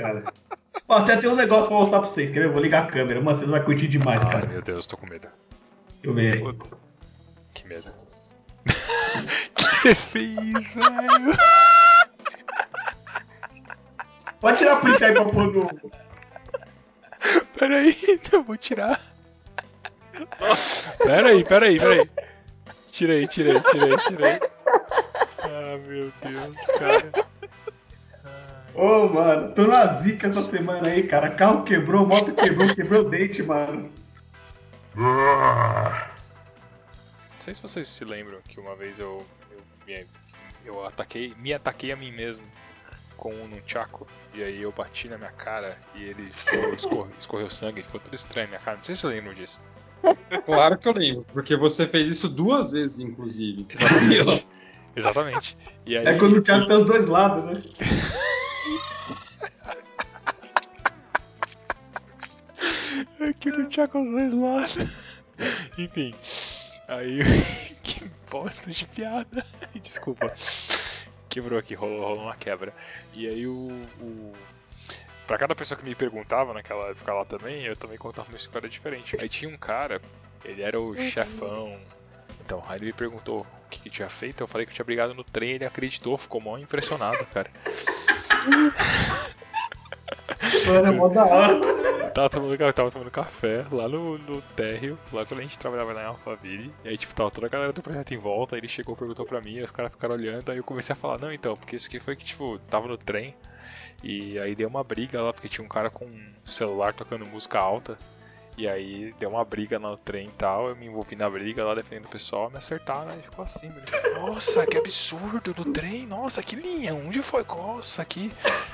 cara. Ó, até tem um negócio pra mostrar pra vocês, quer ver? Eu vou ligar a câmera, mano, vocês vão curtir demais, Ai, cara. meu Deus, tô com medo. Deixa eu ver aí. Putz. Que medo. O que você fez, velho? Pode tirar a print aí pra pôr no. Pera aí, eu vou tirar. Pera aí, pera aí, pera aí. Tirei, tirei, tirei, tirei. Ah, meu Deus, cara. Ô, mano, tô na zica essa semana aí, cara. Carro quebrou, moto quebrou, quebrou o dente, mano. Não sei se vocês se lembram que uma vez eu eu, me, eu ataquei, me ataquei a mim mesmo com um nunchaku e aí eu bati na minha cara e ele ficou, escorreu, escorreu sangue, ficou tudo estranho na minha cara. Não sei se vocês lembram disso. Claro que eu lembro, porque você fez isso duas vezes, inclusive. Exatamente. Exatamente. E aí, É quando o Thiago tem os dois lados, né? Aqui no Tchaco aos dois lados. Enfim. Aí. que bosta de piada. Desculpa. Quebrou aqui, rolou, rolou uma quebra. E aí o. o... Pra cada pessoa que me perguntava naquela época lá também, eu também contava uma história diferente. Aí tinha um cara, ele era o chefão. Então, aí ele me perguntou o que, que tinha feito, eu falei que eu tinha brigado no trem, ele acreditou, ficou mó impressionado, cara. É tava tomando, tava tomando café lá no, no térreo, lá quando a gente trabalhava na Alphaville. E aí, tipo, tava toda a galera do projeto em volta. Aí ele chegou, perguntou pra mim, os caras ficaram olhando. Aí eu comecei a falar: Não, então, porque isso aqui foi que, tipo, tava no trem. E aí deu uma briga lá, porque tinha um cara com um celular tocando música alta. E aí deu uma briga no trem e tal. Eu me envolvi na briga lá defendendo o pessoal, me acertaram e ficou assim, mano. Nossa, que absurdo no trem. Nossa, que linha. Onde foi? Nossa, que.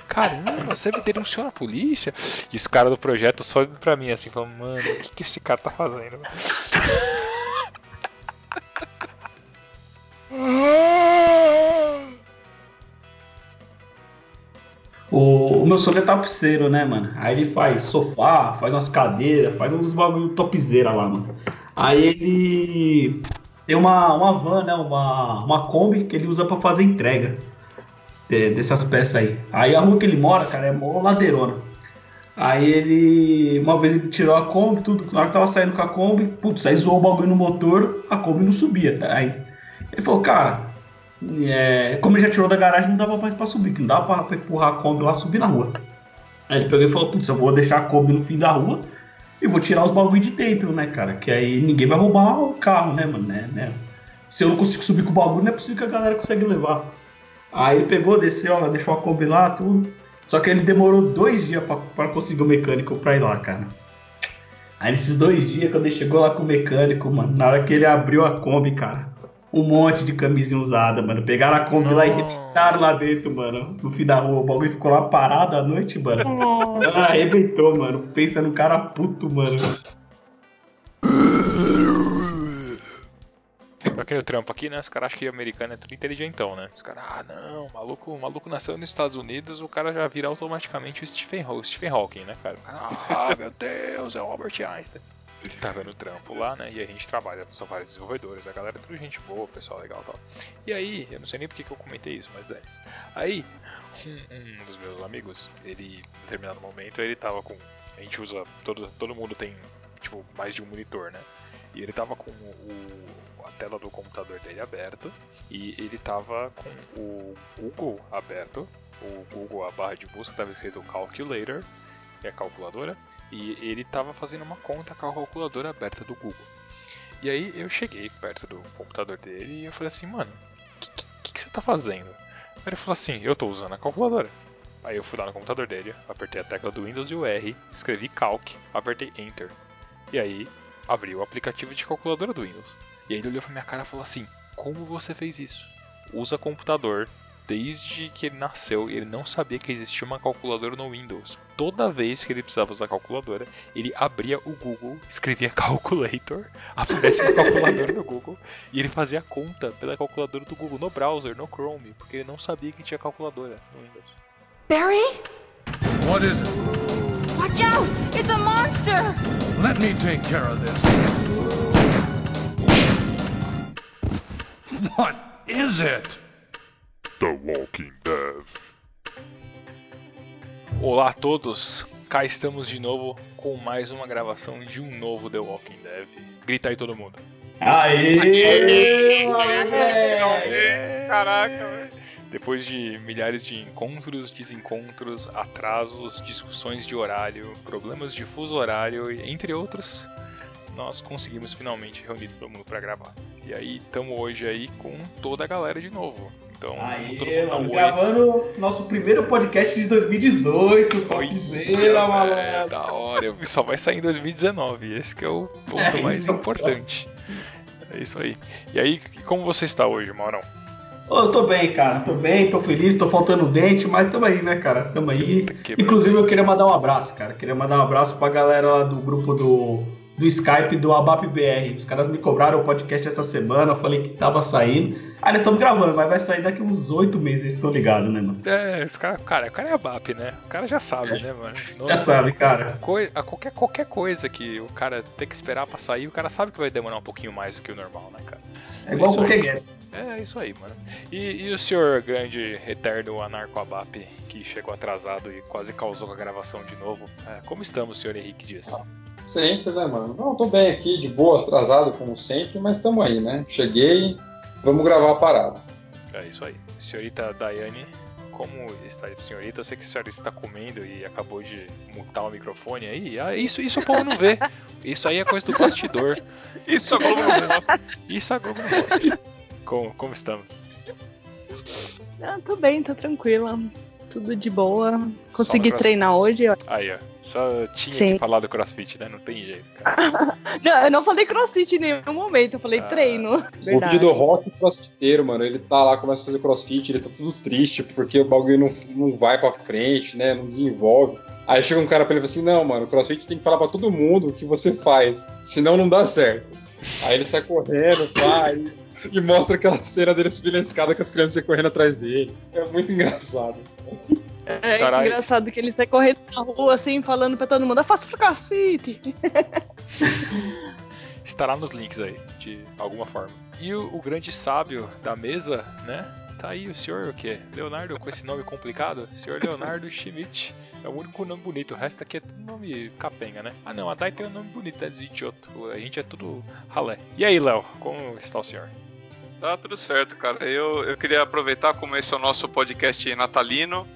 Caramba, você denunciou na polícia? E os caras do projeto só pra mim assim, falando, mano, o que, que esse cara tá fazendo? O, meu sogro é tapiceiro, né, mano? Aí ele faz sofá, faz umas cadeiras, faz uns bagulho topzera lá, mano. Aí ele tem uma, uma van, né? Uma, uma Kombi que ele usa pra fazer entrega de- dessas peças aí. Aí a rua que ele mora, cara, é mó ladeirona. Aí ele. Uma vez ele tirou a Kombi, tudo. Na hora que tava saindo com a Kombi, putz, aí zoou o bagulho no motor, a Kombi não subia. Aí ele falou, cara, é, como ele já tirou da garagem, não dava mais pra subir, que não dava pra, empurrar a Kombi lá subir na rua. Aí ele pegou e falou, putz, eu vou deixar a Kombi no fim da rua e vou tirar os bagulho de dentro, né, cara? Que aí ninguém vai roubar o carro, né, mano? Né, né? Se eu não consigo subir com o bagulho, não é possível que a galera consegue levar. Aí ele pegou, desceu, ó, deixou a Kombi lá, tudo. Só que ele demorou dois dias pra conseguir o mecânico pra ir lá, cara. Aí nesses dois dias, quando ele chegou lá com o mecânico, mano, na hora que ele abriu a Kombi, cara, um monte de camisinha usada, mano. Pegaram a Kombi lá e arrebentaram lá dentro, mano. No fim da rua, o bagulho ficou lá parado à noite, mano. Ela arrebentou, mano. Pensa no cara puto, mano. Pra quem eu trampo aqui, né? Os caras acham que americano é tudo inteligentão, né? Os caras, ah não, maluco, o maluco nasceu nos Estados Unidos, o cara já vira automaticamente o Stephen, Stephen Hawking, né, cara, Ah, meu Deus, é o Albert Einstein. Tá vendo o trampo lá, né? E a gente trabalha, são vários desenvolvedores, a galera é tudo gente boa, pessoal legal e tal. E aí, eu não sei nem porque que eu comentei isso, mas é isso. Aí, um, um dos meus amigos, ele, em determinado momento, ele tava com. A gente usa. Todo, todo mundo tem, tipo, mais de um monitor, né? E ele tava com o, a tela do computador dele aberta e ele tava com o Google aberto. O Google, a barra de busca, tava escrito Calculator, que é calculadora, e ele tava fazendo uma conta com a calculadora aberta do Google. E aí eu cheguei perto do computador dele e eu falei assim, mano, o que, que, que você tá fazendo? Aí ele falou assim, eu tô usando a calculadora. Aí eu fui lá no computador dele, apertei a tecla do Windows e o R, escrevi Calc, apertei Enter. E aí abri o aplicativo de calculadora do Windows. E aí ele olhou pra minha cara e falou assim: Como você fez isso? Usa computador desde que ele nasceu ele não sabia que existia uma calculadora no Windows. Toda vez que ele precisava usar a calculadora, ele abria o Google, escrevia calculator, aparece uma calculadora no Google e ele fazia a conta pela calculadora do Google no browser, no Chrome, porque ele não sabia que tinha calculadora no Windows. Barry? What is it? Watch out! It's a monster! Let me take care of this. What is it? The Walking Dead. Olá a todos, cá estamos de novo com mais uma gravação de um novo The Walking Dead. Grita aí todo mundo. Aê! É. Caraca, velho. Depois de milhares de encontros, desencontros, atrasos, discussões de horário, problemas de fuso horário e entre outros, nós conseguimos finalmente reunir todo mundo pra gravar. E aí estamos hoje aí com toda a galera de novo. Então, todo Aê, mundo dá um mano, gravando nosso primeiro podcast de 2018, Oi, topzera, é, malandro. da hora. Só vai sair em 2019. Esse que é o ponto É, mais é importante. É isso aí. E aí, como você está hoje, Maurão? Ô, eu tô bem, cara, tô bem, tô feliz, tô faltando dente, mas tamo aí, né, cara, tamo aí. Inclusive, eu queria mandar um abraço, cara, queria mandar um abraço pra galera lá do grupo do, do Skype do ABAP BR. Os caras me cobraram o podcast essa semana, eu falei que tava saindo. Ah, eles estão gravando, mas vai sair daqui uns oito meses, estão ligados, né, mano? É, esse cara, cara, o cara é a BAP, né? O cara já sabe, né, mano? Não- Já sabe, cara. coi- a qualquer, qualquer coisa que o cara tem que esperar pra sair, o cara sabe que vai demorar um pouquinho mais do que o normal, né, cara? É igual Isso o aí. Pokéguer. É isso aí, mano. E, e o senhor grande eterno anarco-abap, que chegou atrasado e quase causou com a gravação de novo. É, como estamos, senhor Henrique Dias? Sempre, né, mano? Não, tô bem aqui, de boa, atrasado como sempre, mas tamo aí, né? Cheguei, vamos gravar a parada. É isso aí. Senhorita Daiane, como está a senhorita? Eu sei que a senhora está comendo e acabou de mutar o microfone aí. Ah, isso, isso o povo não vê. Isso aí é coisa do bastidor. Isso a Globo não mostra. Isso a Globo não mostra. Como, como estamos? Ah, tô bem, tô tranquila. Tudo de boa. Consegui treinar hoje. ó. Aí, ó. Só tinha Sim. que falar do crossfit, né? Não tem jeito, cara. Não, eu não falei crossfit em nenhum momento, eu falei Ah. treino. O vídeo do Rock crossfiteiro, mano, ele tá lá, começa a fazer crossfit, ele tá tudo triste, porque o bagulho não, não vai pra frente, né? Não desenvolve. Aí chega um cara pra ele e fala assim: Não, mano, crossfit você tem que falar pra todo mundo o que você faz, senão não dá certo. Aí ele sai correndo, vai, e mostra aquela cena dele subindo a escada com as crianças correndo atrás dele. É muito engraçado. É Estará- engraçado que ele sai correndo na rua assim, falando pra todo mundo, eu faço crossfit. Estará nos links aí, de alguma forma. E o, o grande sábio da mesa, né? Tá aí o senhor o quê? Leonardo com esse nome complicado? Senhor Leonardo Schmidt. É o único nome bonito, o resto aqui é tudo nome capenga, né? Ah não, a Dai tem um nome bonito, é idiota. A gente é tudo ralé. E aí, Léo, como está o senhor? Tá tudo certo, cara. Eu, eu queria aproveitar, como esse é o nosso podcast natalino,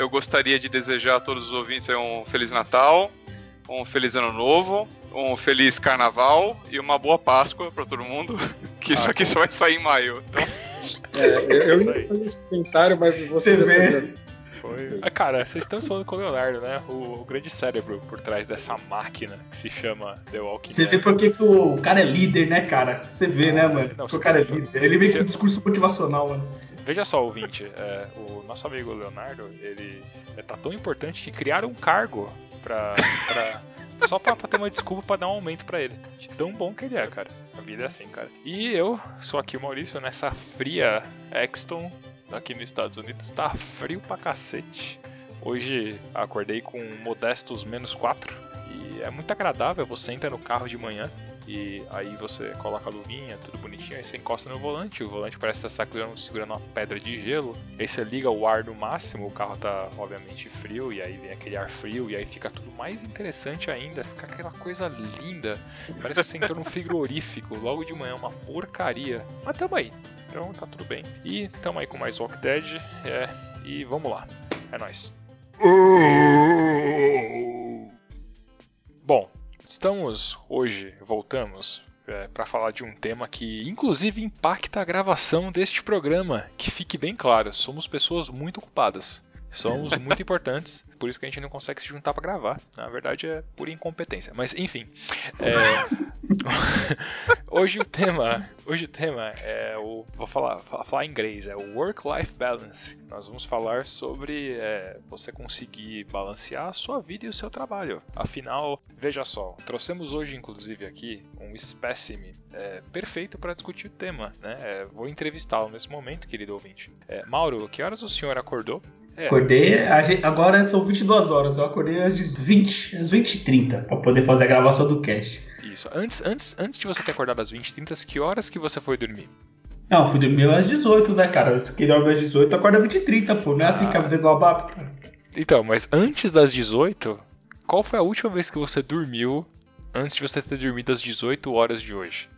eu gostaria de desejar a todos os ouvintes um Feliz Natal, um Feliz Ano Novo, um Feliz Carnaval e uma boa Páscoa pra todo mundo. Que isso Ah, aqui só vai sair em maio. Então, É, eu, Isso ia fazer esse comentário, mas você já vê. Foi. Ah, cara, vocês estão falando com o Leonardo, né? O, o grande cérebro por trás dessa máquina que se chama The Walking Você vê Dead. por que o cara é líder, né, cara? Você vê, né, mano? Não, Porque o cara é você- líder. Ele vem você- com um discurso motivacional, mano. Veja só, ouvinte, é, o nosso amigo Leonardo, ele é, tá tão importante que criaram um cargo pra. pra- só pra, pra ter uma desculpa pra dar um aumento pra ele. De tão bom que ele é, cara. A vida é assim, cara. E eu sou aqui o Maurício, nessa fria Exton, aqui nos Estados Unidos. Tá frio pra cacete. Hoje acordei com modestos menos 4. E é muito agradável, você entra no carro de manhã e aí você coloca a luvinha, tudo bonitinho, aí você encosta no volante, o volante parece estar segurando, segurando uma pedra de gelo, aí você liga o ar no máximo, o carro tá obviamente frio, e aí vem aquele ar frio, e aí fica tudo mais interessante ainda, fica aquela coisa linda, parece que você entrou num frigorífico logo de manhã, uma porcaria, mas tamo aí, então tá tudo bem. E tamo aí com mais Walk Dead, é, e vamos lá, é nóis. Bom, estamos hoje, voltamos para falar de um tema que inclusive impacta a gravação deste programa. Que fique bem claro, somos pessoas muito ocupadas. Somos muito importantes, por isso que a gente não consegue se juntar para gravar. Na verdade é por incompetência. Mas enfim, é, hoje o tema, hoje o tema é o, vou falar, falar, em inglês, é o work-life balance. Nós vamos falar sobre é, você conseguir balancear a sua vida e o seu trabalho. Afinal, veja só, trouxemos hoje inclusive aqui um espécime é, perfeito para discutir o tema. Né? É, vou entrevistá-lo nesse momento, querido ouvinte. É, Mauro, que horas o senhor acordou? É, Acordei, agora são 22 horas, eu acordei às 20, às 20 e 30 pra poder fazer a gravação do cast. Isso. Antes, antes, antes de você ter acordado às 20h30, que horas que você foi dormir? Não, fui dormir às 18, né, cara? Se quem dorme às 18, acorda às 20 e 30, pô. Não é assim que a vida do Abap, cara. Então, mas antes das 18, qual foi a última vez que você dormiu antes de você ter dormido às 18 horas de hoje?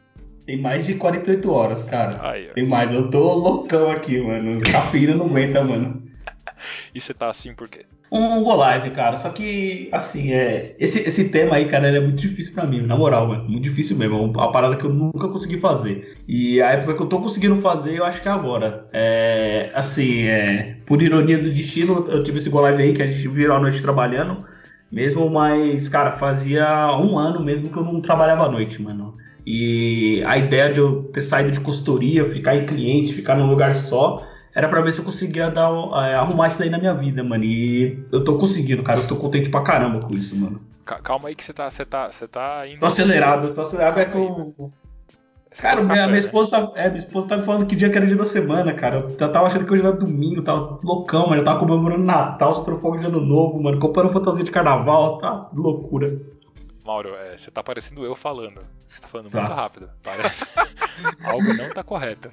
Tem mais de 48 horas, cara. Ó. Tem mais, eu tô loucão aqui, mano. Cafeína não aguenta, mano. E você tá assim por quê? Um Go Live, cara. Só que, assim, é. Esse, esse tema aí, cara, ele é muito difícil pra mim, na moral, mano. Muito difícil mesmo. É uma parada que eu nunca consegui fazer. E a época que eu tô conseguindo fazer, eu acho que é agora. É. Assim, é. Por ironia do destino, eu tive esse Go Live aí que a gente virou a noite trabalhando. Mesmo, mas, cara, fazia um ano mesmo que eu não trabalhava à noite, mano. E a ideia de eu ter saído de consultoria, ficar em cliente, ficar num lugar só, era pra ver se eu conseguia dar, é, arrumar isso aí na minha vida, mano. E eu tô conseguindo, cara. Eu tô contente pra caramba com isso, mano. Ca- Calma aí que você tá, você tá, você tá indo. Tô acelerado, tô acelerado. É que eu. Cara, minha, café, minha né? esposa, tá- é, minha esposa tá me falando que dia que era dia da semana, cara. Eu tava achando que hoje era domingo, tava loucão, mano. Eu tava comemorando Natal, soltando fogo de ano novo, mano. Comprando fantasia de carnaval, tá loucura. Mauro, é, você tá parecendo eu falando. Você tá falando Tá. muito rápido. Parece. Algo não tá correto.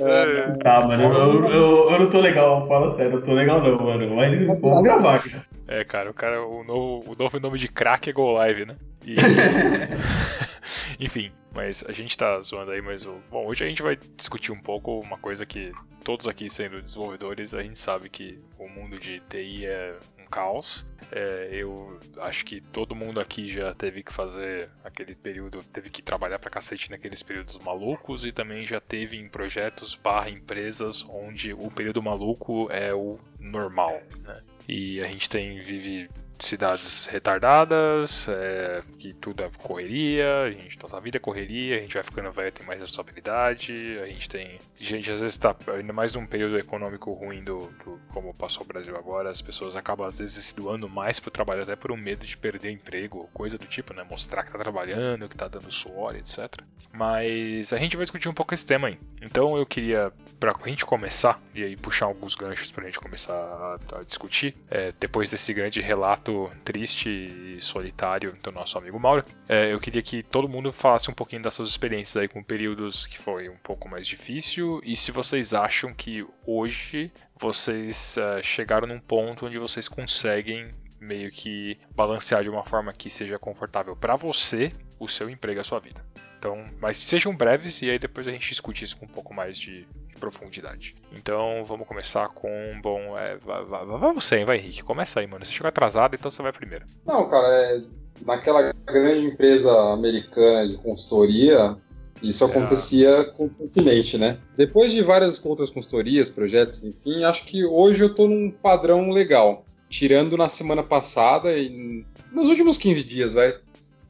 É, Tá, mano, eu, eu, eu- não tô legal, fala sério, eu tô legal não, mano. Mas vamos gravar, cara. É, cara, o cara, o novo, o novo nome de crack é Go Live, né? E- Enfim, mas a gente tá zoando aí, mas o... bom, hoje a gente vai discutir um pouco uma coisa que todos aqui sendo desenvolvedores, a gente sabe que o mundo de TI é caos. É, eu acho que todo mundo aqui já teve que fazer aquele período, teve que trabalhar pra cacete naqueles períodos malucos e também já teve em projetos barra empresas onde o período maluco é o normal, né? E a gente tem vive cidades retardadas, é, que tudo é correria, a gente, nossa vida é correria, a gente vai ficando velho, tem mais responsabilidade, a gente tem. Gente, às vezes tá ainda mais num período econômico ruim do, do- como passou o Brasil agora, as pessoas acabam às vezes se doando mais pro trabalho, até por um medo de perder emprego, coisa do tipo, né? Mostrar que tá trabalhando, que tá dando suor, etc. Mas a gente vai discutir um pouco esse tema aí. Então eu queria, pra gente começar, e aí puxar alguns ganchos pra gente começar a, a discutir, é, depois desse grande relato triste e solitário do nosso amigo Mauro, é, eu queria que todo mundo falasse um pouquinho das suas experiências aí com períodos que foi um pouco mais difícil e se vocês acham que hoje vocês é, chegaram num ponto onde vocês conseguem meio que balancear de uma forma que seja confortável pra você, o seu emprego e a sua vida. Então, mas sejam breves e aí depois a gente discute isso com um pouco mais de, de profundidade. Então, vamos começar com, bom, é, vai, vai, vai você, hein, vai Henrique, começa aí, mano. Você chegou atrasado, então você vai primeiro. Não, cara, é, naquela grande empresa americana de consultoria, isso É. acontecia continuamente, né? Depois de várias outras consultorias, projetos, enfim, acho que hoje eu tô num padrão legal. Tirando na semana passada e nos últimos 15 dias, vai.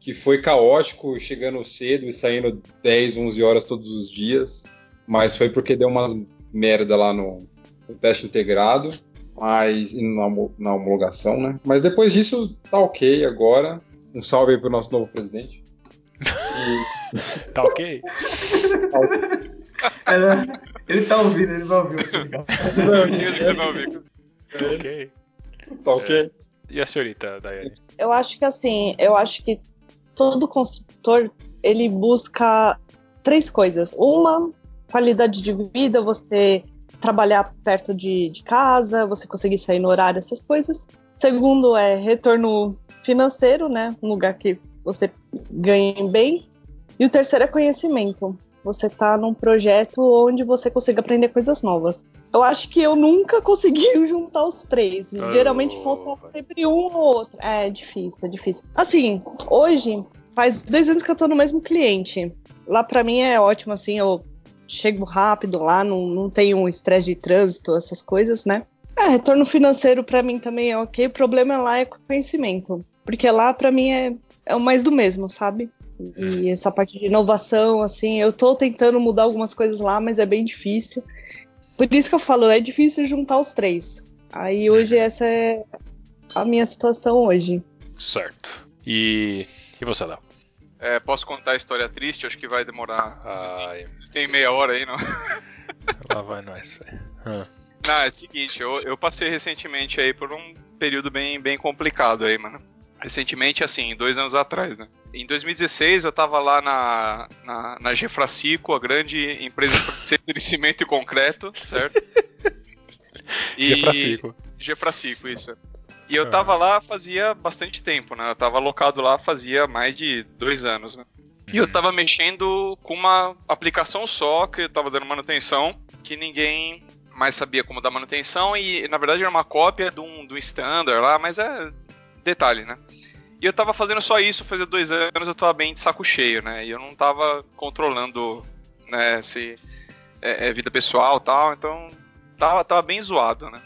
Que foi caótico, chegando cedo e saindo 10, 11 horas todos os dias. Mas foi porque deu umas merda lá no, no teste integrado mas e na, na homologação, né? Mas depois disso tá ok agora. Um salve aí pro nosso novo presidente. E, Tá ok? É, ele tá ouvindo, ele vai ouvir. tá ligado? Mesmo que não vi. Tá ok. tá ok? E a senhorita, Daiane? Eu acho que assim, eu acho que todo consultor ele busca três coisas. Uma, qualidade de vida, você trabalhar perto de, de casa, você conseguir sair no horário, essas coisas. Segundo é retorno financeiro, né? Um lugar que você ganhe bem. E o terceiro é conhecimento. Você tá num projeto onde você consiga aprender coisas novas. Eu acho que eu nunca consegui juntar os três. Oh, Geralmente falta sempre um ou outro. É difícil, é difícil. Assim, hoje faz dois anos que eu tô no mesmo cliente. Lá pra mim é ótimo, assim, eu chego rápido lá, não, não tenho um estresse de trânsito, essas coisas, né? É, retorno financeiro pra mim também é ok. O problema lá é conhecimento. Porque lá pra mim é, é o mais do mesmo, sabe? E essa parte de inovação, assim, eu tô tentando mudar algumas coisas lá, mas é bem difícil. Por isso que eu falo, é difícil juntar os três. Aí hoje essa é a minha situação hoje. Certo. E, e você, Léo? É, posso contar a história triste? Acho que vai demorar. Vocês têm, Ai, vocês têm meia hora aí, não? lá vai nós, velho. Ah, Não, é o seguinte, eu, eu passei recentemente aí por um período bem, bem complicado aí, mano. Recentemente, assim, dois anos atrás, né? Em 2016 eu tava lá na, na, na Gefracico, a grande empresa de cimento e concreto, certo? E pra cinco. Gefracico, isso. E eu Ah. tava lá fazia bastante tempo, né? Eu tava alocado lá fazia mais de dois anos, né? E eu tava mexendo com uma aplicação só, que eu tava dando manutenção, que ninguém mais sabia como dar manutenção, e na verdade era uma cópia de um, de um standard lá, mas é detalhe, né? E eu tava fazendo só isso, fazia dois anos eu tava bem de saco cheio, né? E eu não tava controlando, né, se é, é vida pessoal e tal, então tava, tava bem zoado, né?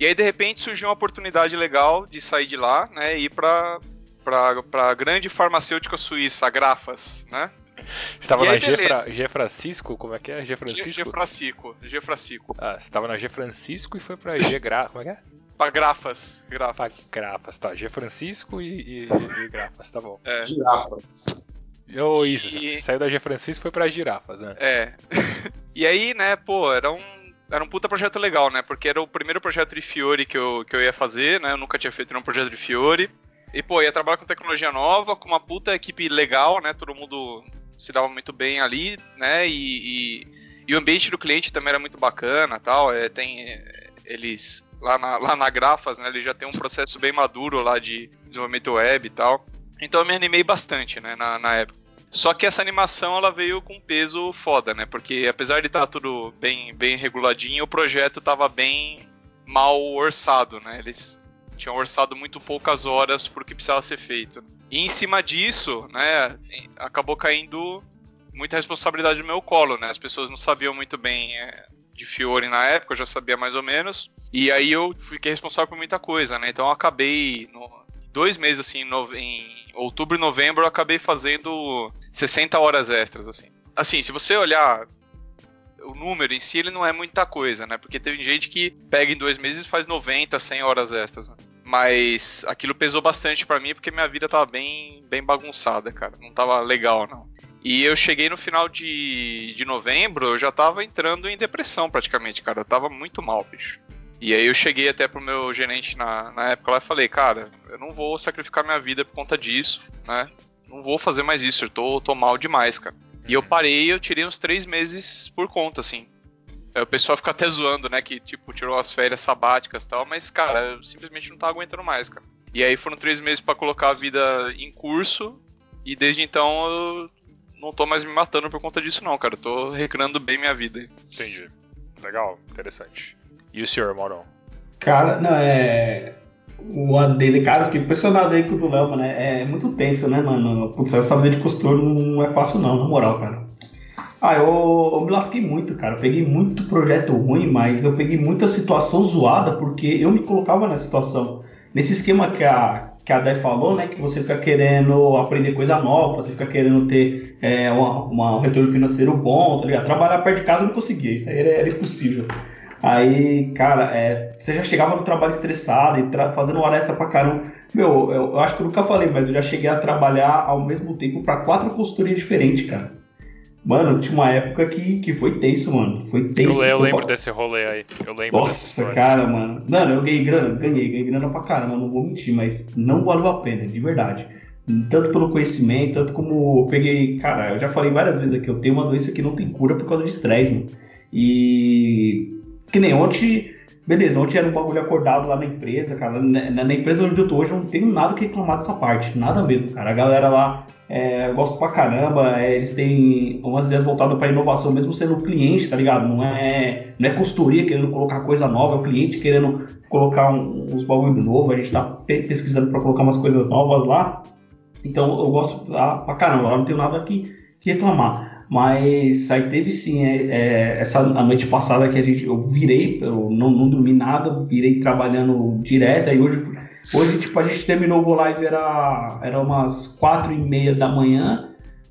E aí de repente surgiu uma oportunidade legal de sair de lá, né, e ir pra, pra, pra grande farmacêutica suíça, a Grafas, né? Você tava E na G. Fra... G Francisco? Como é que é? G Francisco? G Francisco, G Francisco. Ah, você tava na G Francisco e foi pra G Gra... Como é que é? Pra Grafas, Pra Grafas. Tá. G Francisco e, e, e Grafas, tá bom. É, Girafa. Oh, isso, E- saiu da G Francisco e foi pra girafas, né? é. e aí, né, pô, era um era um puta projeto legal, né? Porque era o primeiro projeto de Fiore que eu, que eu ia fazer, né? Eu nunca tinha feito nenhum projeto de Fiore. E, pô, ia trabalhar com tecnologia nova, com uma puta equipe legal, né? Todo mundo se dava muito bem ali, né? E, e, e o ambiente do cliente também era muito bacana tal. É, tem. é, eles. Lá na, lá na Grafas, né? Eles já tem um processo bem maduro lá de desenvolvimento web e tal. Então eu me animei bastante, né? Na, na época. Só que essa animação ela veio com peso foda, né? Porque apesar de estar tudo bem, bem reguladinho, o projeto tava bem mal orçado, né? Eles tinham orçado muito poucas horas pro que precisava ser feito. E em cima disso, né, acabou caindo muita responsabilidade no meu colo, né? As pessoas não sabiam muito bem é, de Fiore na época, eu já sabia mais ou menos. E aí eu fiquei responsável por muita coisa, né? Então eu acabei no, dois meses assim, em nove- em outubro e novembro, eu acabei fazendo 60 horas extras, assim. Assim, se você olhar o número em si, ele não é muita coisa, né? Porque teve gente que pega em dois meses e faz 90, 100 horas extras, né? Mas aquilo pesou bastante pra mim porque minha vida tava bem, bem bagunçada, cara. Não tava legal, não. E eu cheguei no final de, de novembro, eu já tava entrando em depressão praticamente, cara. Eu tava muito mal, bicho. E aí eu cheguei até pro meu gerente na, na época lá e falei, cara, eu não vou sacrificar minha vida por conta disso, né? Não vou fazer mais isso, eu tô, tô mal demais, cara. E eu parei, eu tirei uns três meses por conta, assim. Aí o pessoal fica até zoando, né? Que, tipo, tirou as férias sabáticas e tal, mas, cara, eu simplesmente não tava aguentando mais, cara. E aí foram três meses pra colocar a vida em curso, e desde então eu não tô mais me matando por conta disso, não, cara. Eu tô recriando bem minha vida. Entendi. Legal, interessante. E o senhor, Maurão? Cara, não, é. O dele, cara, eu fiquei impressionado aí com o do Léo, mano. É, é muito tenso, né, mano? Putz, essa vida de costura não é fácil, não, na moral, cara. Ah, eu, eu me lasquei muito, cara. Eu peguei muito projeto ruim, mas eu peguei muita situação zoada porque eu me colocava nessa situação. Nesse esquema que a, que a Dai falou, né? Que você fica querendo aprender coisa nova, você fica querendo ter é, uma, uma- um retorno financeiro bom, tá ligado? Trabalhar perto de casa eu não conseguia, isso aí era, era impossível. Aí, cara, é, você já chegava no trabalho estressado e fazendo hora extra pra caramba. Meu, eu, eu acho que eu nunca falei, mas eu já cheguei a trabalhar ao mesmo tempo pra quatro consultorias diferentes, cara. Mano, tinha uma época que, que foi tenso, mano. Foi tenso. Eu, eu lembro Pô, desse rolê aí. Eu lembro Nossa, cara, mano. Mano, eu ganhei grana, ganhei, ganhei grana pra caramba, não vou mentir, mas não valeu a pena, de verdade. Tanto pelo conhecimento, tanto como eu peguei. Cara, eu já falei várias vezes aqui, eu tenho uma doença que não tem cura por causa de estresse, mano. E. Que nem ontem. Beleza, ontem era um bagulho acordado lá na empresa, cara. Na, na empresa onde eu tô hoje, eu não tenho nada que reclamar dessa parte. Nada mesmo, cara. A galera lá é, eu gosto pra caramba. é, eles têm umas ideias voltadas pra inovação, mesmo sendo cliente, tá ligado? Não é, não é consultoria querendo colocar coisa nova, é o cliente querendo colocar um- uns bagulho novo. A gente tá pe- pesquisando pra colocar umas coisas novas lá. Então eu gosto lá pra caramba, lá não tenho nada que, que reclamar. Mas aí teve sim, é, é, essa a noite passada que a gente, eu virei, eu não, não dormi nada, virei trabalhando direto, aí hoje, hoje tipo, a gente terminou o Live, era, era umas quatro e meia da manhã,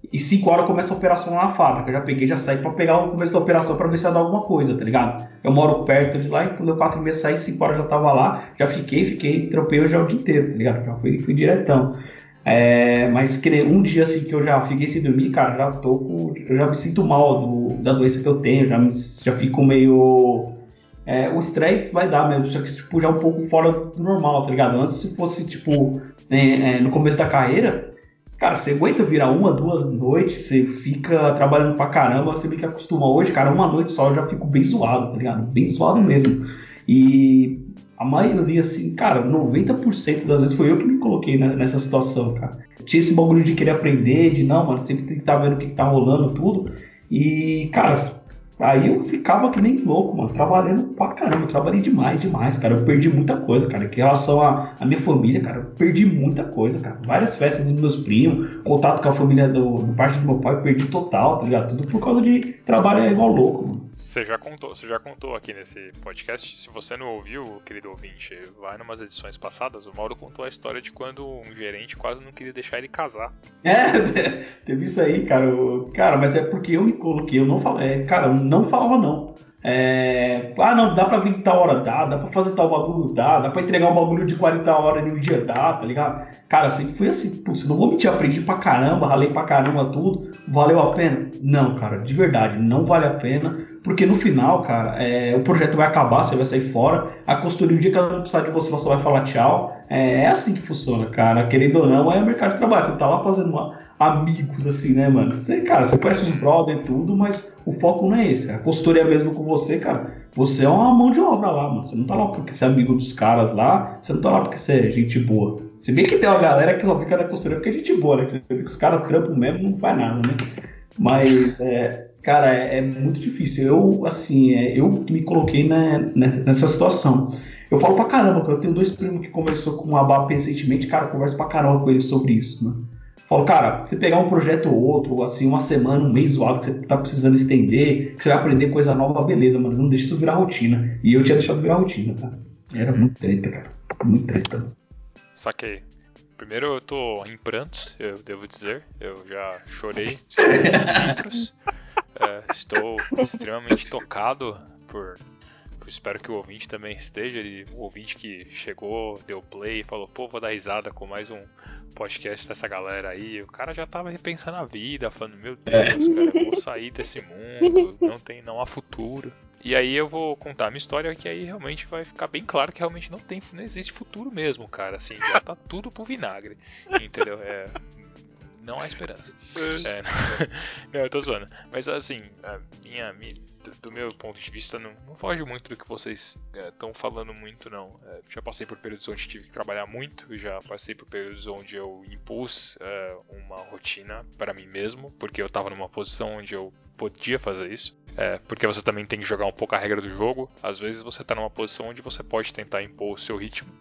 e 5 horas começa a operação lá na fábrica. Eu já peguei, já saí pra pegar o começo da operação pra ver se ia dar alguma coisa, tá ligado? Eu moro perto de lá, então deu 4 e meia saí, 5 horas já tava lá, já fiquei, fiquei, tropei hoje o dia inteiro, tá ligado? Já fui, fui diretão. É, mas que um dia assim que eu já fiquei sem dormir, cara, já tô com, eu já me sinto mal do- da doença que eu tenho, já, me- já fico meio. é, o estresse vai dar mesmo, só que tipo, já um pouco fora do normal, tá ligado? Antes, se fosse tipo né, é, no começo da carreira, cara, você aguenta virar uma, duas noites, você fica trabalhando pra caramba, você meio que acostuma. Hoje, cara, uma noite só eu já fico bem zoado, tá ligado? Bem zoado mesmo. E A maioria, assim, cara, 90% das vezes foi eu que me coloquei né, nessa situação, cara. Tinha esse bagulho de querer aprender, de não, mano, sempre tem que estar tá vendo o que, tá rolando, tudo. E, cara, Aí eu ficava que nem louco, mano, trabalhando pra caramba. Eu trabalhei demais, demais, cara. Eu perdi muita coisa, cara. Em relação à minha família, cara, eu perdi muita coisa, cara. Várias festas dos meus primos, contato com a família do, do parte do meu pai, eu perdi total, tá ligado? Tudo por causa de trabalhar igual louco, mano. Você já contou, você já contou aqui nesse podcast. Se você não ouviu, querido ouvinte, vai numas edições passadas. O Mauro contou a história de quando um gerente quase não queria deixar ele casar. É, teve isso aí, cara. Cara, mas é porque eu me coloquei, eu não falei, é, cara, eu não falava não. É, ah, não, dá pra vir tal hora, dá, dá pra fazer tal bagulho, dá, dá pra entregar um bagulho de 40 horas em um dia, dá, tá ligado? Cara, sempre foi assim, putz, não vou mentir, aprendi pra caramba, ralei pra caramba tudo, valeu a pena? Não, cara, de verdade, não vale a pena, porque no final, cara, é, o projeto vai acabar, você vai sair fora, a consultoria, o dia que ela não precisar de você, você vai falar tchau, é, é assim que funciona, cara, querendo ou não, é mercado de trabalho, você tá lá fazendo uma amigos, assim, né, mano? Você, cara, você conhece os brother e tudo, mas o foco não é esse. A consultoria mesmo com você, cara, você é uma mão de obra lá, mano. Você não tá lá porque você é amigo dos caras lá, você não tá lá porque você é gente boa. Se bem que tem uma galera que só fica na consultoria porque é gente boa, né? Você vê que os caras trampam mesmo não faz nada, né? Mas, é, cara, é, é, muito difícil. Eu, assim, é, eu me coloquei né, nessa situação. Eu falo pra caramba, eu tenho dois primos que conversou com a BAP recentemente, cara, eu converso pra caramba com eles sobre isso, né? Falo, cara, você pegar um projeto ou outro, assim, uma semana, um mês zoado, que você tá precisando estender, que você vai aprender coisa nova, beleza, mano. Não deixa isso virar rotina. E eu tinha deixado virar rotina, cara. Era muito treta, cara. Muito treta. Saquei. Primeiro eu tô em prantos, eu devo dizer. Eu já chorei litros. É, estou extremamente tocado por espero que o ouvinte também esteja. Ele, o ouvinte que chegou, deu play e falou: pô, vou dar risada com mais um podcast dessa galera aí. O cara já tava repensando a vida, falando: meu Deus, é. cara, vou sair desse mundo, não, tem, não há futuro. E aí eu vou contar a minha história que aí realmente vai ficar bem claro que realmente não tem, não existe futuro mesmo, cara. Assim, já tá tudo pro vinagre. Entendeu? É, não há esperança. É, não, eu tô zoando. Mas assim, a minha, minha do meu ponto de vista, não, não foge muito do que vocês estão é, falando muito, não. É, já passei por períodos onde tive que trabalhar muito, já passei por períodos onde eu impus é, uma rotina para mim mesmo, porque eu estava numa posição onde eu podia fazer isso. É, porque você também tem que jogar um pouco a regra do jogo. Às vezes você está numa posição onde você pode tentar impor o seu ritmo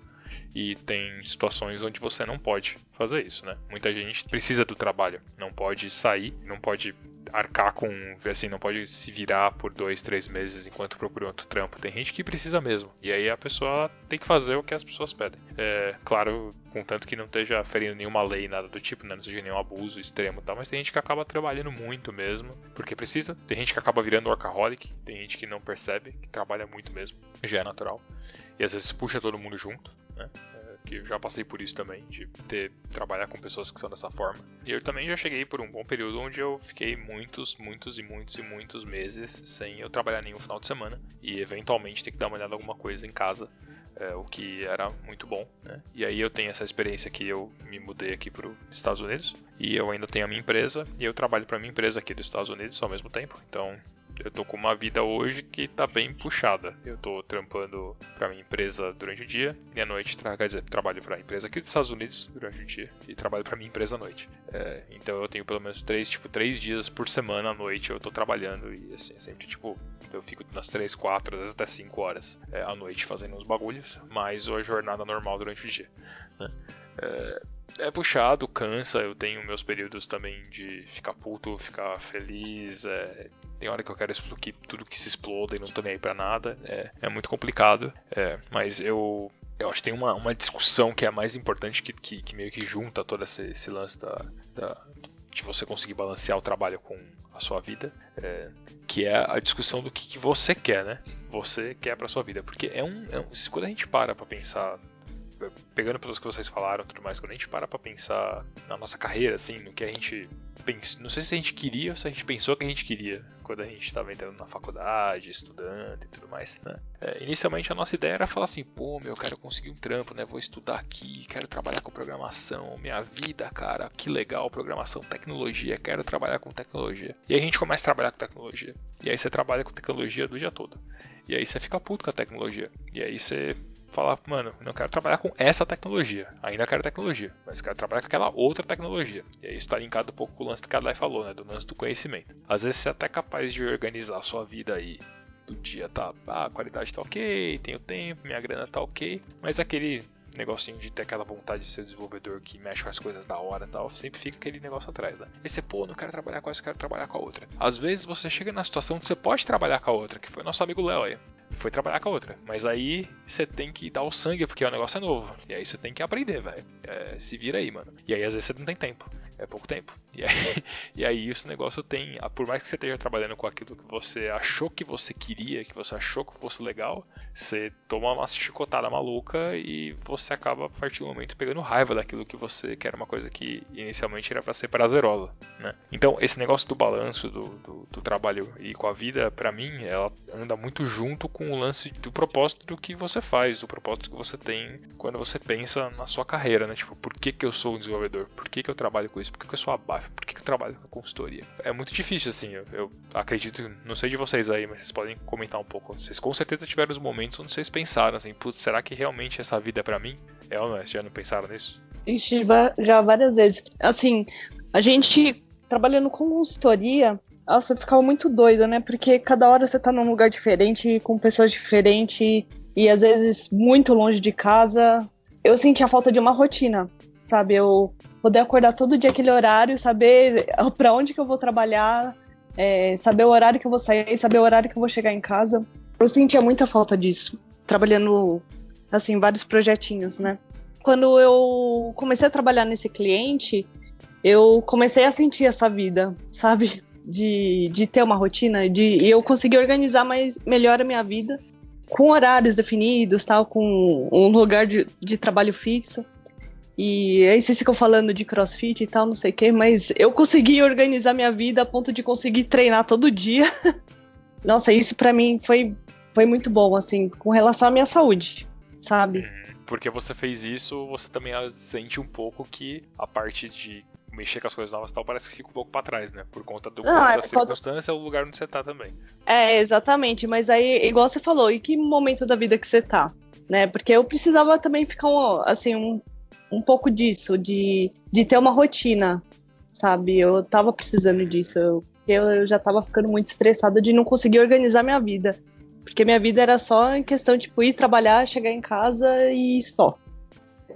e tem situações onde você não pode fazer isso, né? Muita gente precisa do trabalho, não pode sair, não pode arcar com, assim, não pode se virar por dois, três meses enquanto procura outro trampo. Tem gente que precisa mesmo, e aí a pessoa tem que fazer o que as pessoas pedem. É, claro, contanto que não esteja ferindo nenhuma lei, nada do tipo, né? Não seja nenhum abuso extremo e tal, mas tem gente que acaba trabalhando muito mesmo, porque precisa. Tem gente que acaba virando workaholic, tem gente que não percebe, que trabalha muito mesmo, já é natural. E às vezes puxa todo mundo junto, né? É, que já passei por isso também, de ter trabalhar com pessoas que são dessa forma. E eu também já cheguei por um bom período onde eu fiquei muitos, muitos e muitos e muitos meses sem eu trabalhar nenhum final de semana e eventualmente ter que dar uma olhada em alguma coisa em casa. É, o que era muito bom, né? E aí eu tenho essa experiência que eu me mudei aqui para os Estados Unidos e eu ainda tenho a minha empresa e eu trabalho para minha empresa aqui dos Estados Unidos ao mesmo tempo. Então eu tô com uma vida hoje que tá bem puxada. Eu tô trampando pra minha empresa durante o dia e à noite, tra quer dizer, trabalho pra empresa aqui dos Estados Unidos durante o dia e trabalho pra minha empresa à noite. É, então eu tenho pelo menos três, tipo, três dias por semana à noite eu tô trabalhando e assim, sempre tipo, eu fico nas três, quatro, às vezes até cinco horas é, à noite fazendo uns bagulhos, mais a jornada normal durante o dia. Né? É, é puxado, cansa. Eu tenho meus períodos também de ficar puto, ficar feliz. É, tem hora que eu quero explodir tudo que se exploda e não tô nem aí pra nada. É, é muito complicado. É, mas eu. Eu acho que tem uma, uma discussão que é a mais importante, que, que, que meio que junta todo esse, esse lance da, da, de você conseguir balancear o trabalho com a sua vida, é, que é a discussão do que, que, você quer, né? Você quer para sua vida, porque é um, é um, quando a gente para para pensar pegando pelos que vocês falaram tudo mais, quando a gente para pra pensar na nossa carreira, assim, no que a gente pensa, não sei se a gente queria ou se a gente pensou que a gente queria quando a gente estava entrando na faculdade, estudando e tudo mais, né? É, inicialmente a nossa ideia era falar assim, pô, meu, eu quero conseguir um trampo, né? Vou estudar aqui, quero trabalhar com programação, minha vida, cara, que legal, programação, tecnologia, quero trabalhar com tecnologia. E aí a gente começa a trabalhar com tecnologia. E aí você trabalha com tecnologia do dia todo. E aí você fica puto com a tecnologia. E aí você falar, mano, não quero trabalhar com essa tecnologia. Ainda quero tecnologia, mas quero trabalhar com aquela outra tecnologia. E aí isso tá linkado um pouco com o lance que o Kadlai falou, né? Do lance do conhecimento. Às vezes você é até capaz de organizar a sua vida aí. Do dia tá, ah, a qualidade tá ok, tenho tempo, minha grana tá ok, mas aquele negocinho de ter aquela vontade de ser desenvolvedor que mexe com as coisas da hora e tal, sempre fica aquele negócio atrás, né? E você, pô, não quero trabalhar com essa, quero trabalhar com a outra. Às vezes você chega na situação que você pode trabalhar com a outra, que foi nosso amigo Léo aí. Foi trabalhar com a outra. Mas aí você tem que dar o sangue, porque o negócio é novo. E aí você tem que aprender, velho. É, se vira aí, mano. E aí às vezes você não tem tempo. É pouco tempo. E aí, e aí esse negócio tem. Por mais que você esteja trabalhando com aquilo que você achou que você queria, que você achou que fosse legal, você toma uma chicotada maluca e você acaba, a partir do momento, pegando raiva daquilo que você quer, uma coisa que inicialmente era para ser prazerosa. Né? Então, esse negócio do balanço do, do, do trabalho e com a vida, para mim, ela anda muito junto com o lance do propósito do que você faz, do propósito que você tem quando você pensa na sua carreira, né? Tipo, por que, que eu sou um desenvolvedor? Por que, que eu trabalho com isso? Por que, que eu sou abaixo? Por que, que eu trabalho com consultoria? É muito difícil, assim. Eu, eu acredito, não sei de vocês aí, mas vocês podem comentar um pouco. Vocês com certeza tiveram os momentos onde vocês pensaram assim, putz, será que realmente essa vida é pra mim? É ou não é? Vocês já não pensaram nisso? Ixi, já várias vezes. Assim, a gente trabalhando com consultoria, nossa, eu ficava muito doida, né? Porque cada hora você tá num lugar diferente, com pessoas diferentes, e às vezes muito longe de casa. Eu sentia falta de uma rotina, sabe? Eu poder acordar todo dia aquele horário, saber para onde que eu vou trabalhar, é, saber o horário que eu vou sair, saber o horário que eu vou chegar em casa. Eu sentia muita falta disso, trabalhando assim vários projetinhos, né? Quando eu comecei a trabalhar nesse cliente, eu comecei a sentir essa vida, sabe? De, de ter uma rotina, de eu consegui organizar mais melhor a minha vida com horários definidos, tal, com um lugar de, de trabalho fixo. E aí vocês ficam falando de crossfit e tal, não sei o que, mas eu consegui organizar minha vida a ponto de conseguir treinar todo dia. Nossa, isso para mim foi, foi muito bom, assim, com relação à minha saúde, sabe? Uhum. Porque você fez isso, você também sente um pouco que a parte de mexer com as coisas novas e tal parece que fica um pouco para trás, né? Por conta do, ah, da é circunstância, é o lugar onde você tá também. É, exatamente. Mas aí, igual você falou, e que momento da vida que você tá? Né? Porque eu precisava também ficar um, assim, um, um pouco disso, de, de ter uma rotina, sabe? Eu tava precisando disso. Eu, eu já tava ficando muito estressada de não conseguir organizar minha vida. Porque minha vida era só em questão, tipo, ir trabalhar, chegar em casa e só.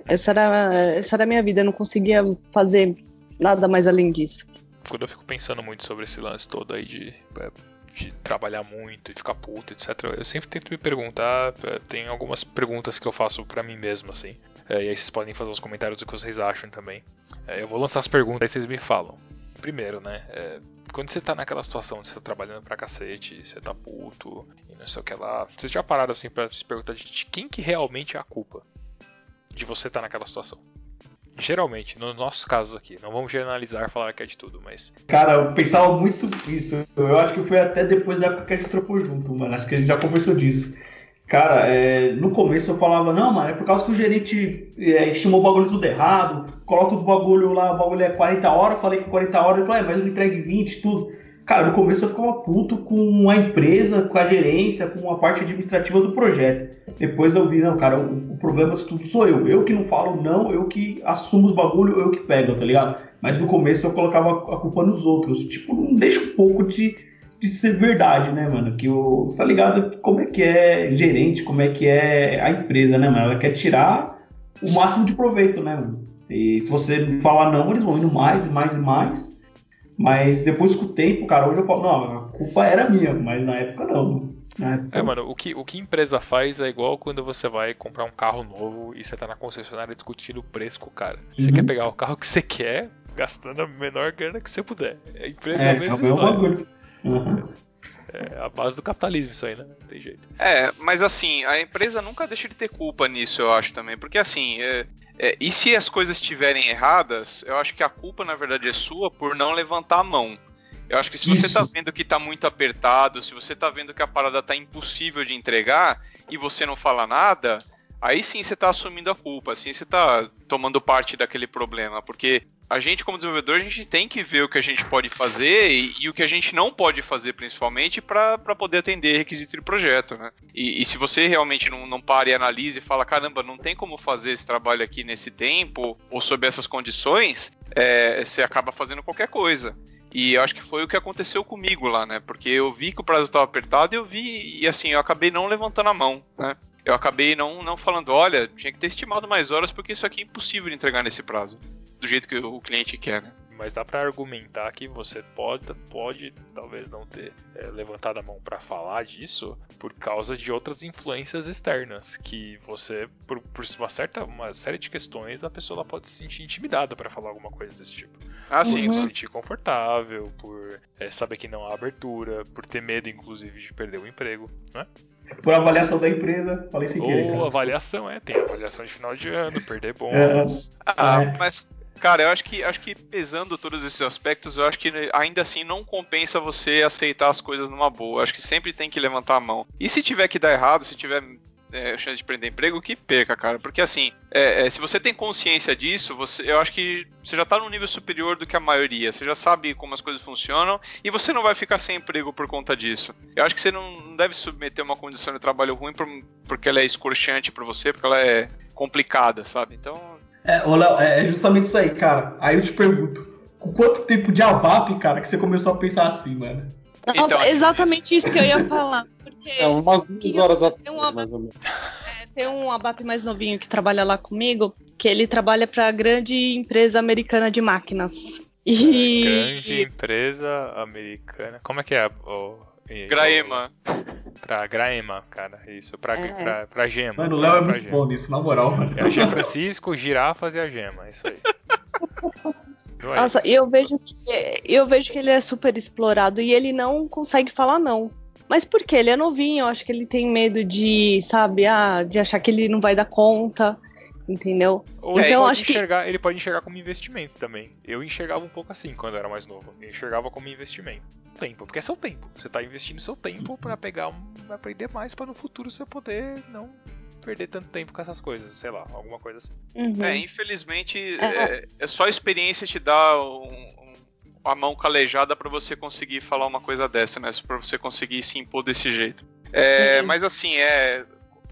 Essa era, essa era a minha vida, eu não conseguia fazer nada mais além disso. Quando eu fico pensando muito sobre esse lance todo aí de, é, de trabalhar muito e ficar puto, etc., eu sempre tento me perguntar, é, tem algumas perguntas que eu faço para mim mesmo, assim. É, e aí vocês podem fazer os comentários do que vocês acham também. eu vou lançar as perguntas, aí vocês me falam. Primeiro, né? É, quando você tá naquela situação de você tá trabalhando pra cacete, você tá puto e não sei o que lá, vocês já pararam assim pra se perguntar de quem que realmente é a culpa de você estar tá naquela situação? Geralmente, nos nossos casos aqui, não vamos generalizar falar que é de tudo, mas. Cara, eu pensava muito isso. Eu acho que foi até depois da época que a gente trocou junto, mano. Acho que a gente já conversou disso. Cara, é, no começo eu falava, não, mano, é por causa que o gerente é, estimou o bagulho tudo errado, coloca o bagulho lá, o bagulho é 40 horas, falei que 40 horas, falou, é, mas eu entregue 20, tudo. Cara, no começo eu ficava puto com a empresa, com a gerência, com a parte administrativa do projeto. Depois eu vi, não, cara, o, o problema disso tudo sou eu. Eu que não falo não, eu que assumo os bagulho, eu que pego, tá ligado? Mas no começo eu colocava a culpa nos outros. Tipo, não deixa um pouco de de ser verdade, né, mano? Que o. Você tá ligado como é que é gerente, como é que é a empresa, né, mano? Ela quer tirar o máximo de proveito, né, mano? E se você falar não, eles vão indo mais e mais e mais. Mas depois com o tempo, cara, hoje eu falo, não, a culpa era minha, mas na época não. Na época... É, mano, o que, o que empresa faz é igual quando você vai comprar um carro novo e você tá na concessionária discutindo o preço com o cara. Você uhum. quer pegar o carro que você quer, gastando a menor grana que você puder. A empresa é, é a mesma é história. Uhum. É a base do capitalismo isso aí, né? Não tem jeito. É, mas assim, a empresa nunca deixa de ter culpa nisso, eu acho também. Porque assim, é, é, e se as coisas estiverem erradas, eu acho que a culpa, na verdade, é sua por não levantar a mão. Eu acho que se você está vendo que está muito apertado, se você está vendo que a parada está impossível de entregar e você não fala nada, aí sim você está assumindo a culpa, assim você está tomando parte daquele problema, porque a gente como desenvolvedor, a gente tem que ver o que a gente pode fazer e, e o que a gente não pode fazer, principalmente, para poder atender requisito de projeto, né? E, e se você realmente não, não para e analisa e fala, caramba, não tem como fazer esse trabalho aqui nesse tempo ou sob essas condições, é, você acaba fazendo qualquer coisa. E eu acho que foi o que aconteceu comigo lá, né? Porque eu vi que o prazo estava apertado e eu vi, e assim, eu acabei não levantando a mão, né? Eu acabei não, não falando, olha, tinha que ter estimado mais horas porque isso aqui é impossível de entregar nesse prazo. Do jeito que o cliente quer, né? Mas dá para argumentar que você pode, pode talvez não ter é, levantado a mão para falar disso por causa de outras influências externas que você, por, por uma certa uma série de questões, a pessoa pode se sentir intimidada para falar alguma coisa desse tipo. Ah, sim. Por se sentir confortável, por é, saber que não há abertura, por ter medo, inclusive, de perder o emprego, né? Por avaliação da empresa, falei sem querer. Ou cara. avaliação, é, tem avaliação de final de ano, perder bônus. Ah, É. mas, cara, eu acho que acho que pesando todos esses aspectos, eu acho que ainda assim não compensa você aceitar as coisas numa boa. Eu acho que sempre tem que levantar a mão. E se tiver que dar errado, se tiver é, chance de perder emprego, que perca, cara. Porque assim, é, é, se você tem consciência disso, você, eu acho que você já tá num nível superior do que a maioria. Você já sabe como as coisas funcionam e você não vai ficar sem emprego por conta disso. Eu acho que você não deve submeter uma condição de trabalho ruim por- porque ela é escorchante pra você, porque ela é complicada, sabe? Então, É, ô, Léo, é é justamente isso aí, cara. Aí eu te pergunto, com quanto tempo de ABAP, cara, que você começou a pensar assim, mano? Nossa, Então, exatamente isso que eu ia falar. Porque É, umas duas horas tem atrás, mais ou menos. é, tem um ABAP mais novinho que trabalha lá comigo, que ele trabalha para grande empresa americana de máquinas. E Grande empresa americana. Como é que é? O, e- Graema. Pra Graema, cara. Isso. Pra, É. pra, pra Gema. Mano, o Léo é pra muito Gema. bom nisso, na moral, mano. É a G Francisco, girafas e a gema. Isso aí. Então é Nossa, eu vejo que eu vejo que ele é super explorado e ele não consegue falar não. Mas por quê? Ele é novinho, eu acho que ele tem medo de, sabe, ah, de achar que ele não vai dar conta, entendeu? Ou ele, Então, pode acho que- enxergar, ele pode enxergar como investimento também. Eu enxergava um pouco assim quando eu era mais novo. Eu enxergava como investimento. Tempo, porque é seu tempo. Você tá investindo seu tempo pra pegar um, aprender mais pra no futuro você poder não perder tanto tempo com essas coisas, sei lá, alguma coisa assim. Uhum. É, infelizmente, É. é, é só a experiência te dá um- um- a mão calejada pra você conseguir falar uma coisa dessa, né? Pra você conseguir se impor desse jeito. É, Sim. mas assim, é.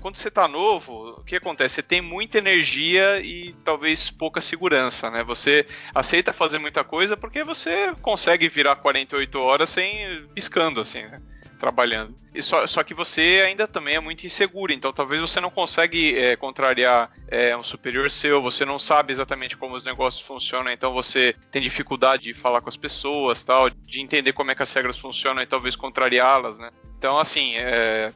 Quando você tá novo, o que acontece? Você tem muita energia e talvez pouca segurança, né? Você aceita fazer muita coisa porque você consegue virar 48 horas sem piscando, assim, né? Trabalhando. E só, só que você ainda também é muito inseguro, então talvez você não consegue é, contrariar é, um superior seu, você não sabe exatamente como os negócios funcionam, então você tem dificuldade de falar com as pessoas, tal, de entender como é que as regras funcionam e talvez contrariá-las, né? Então, assim, é,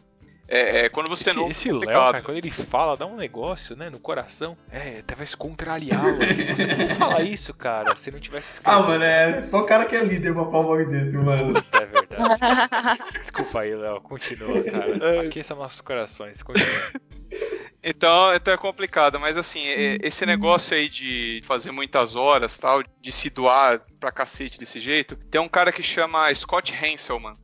é, é, quando você Esse, não esse Léo, cara, quando ele fala, dá um negócio, né, no coração. É, talvez contrariá-lo. assim. Você não fala isso, cara, se não tivesse escrito. Ah, mano, é só o cara que é líder pra falar um bagulho desse, mano. É verdade. Desculpa aí, Léo. Continua, cara. Aqueça nossos corações. Continua. Então, então é complicado, mas assim, é- esse negócio aí de fazer muitas horas, tal, de se doar pra cacete desse jeito, tem um cara que chama Scott Hanselman.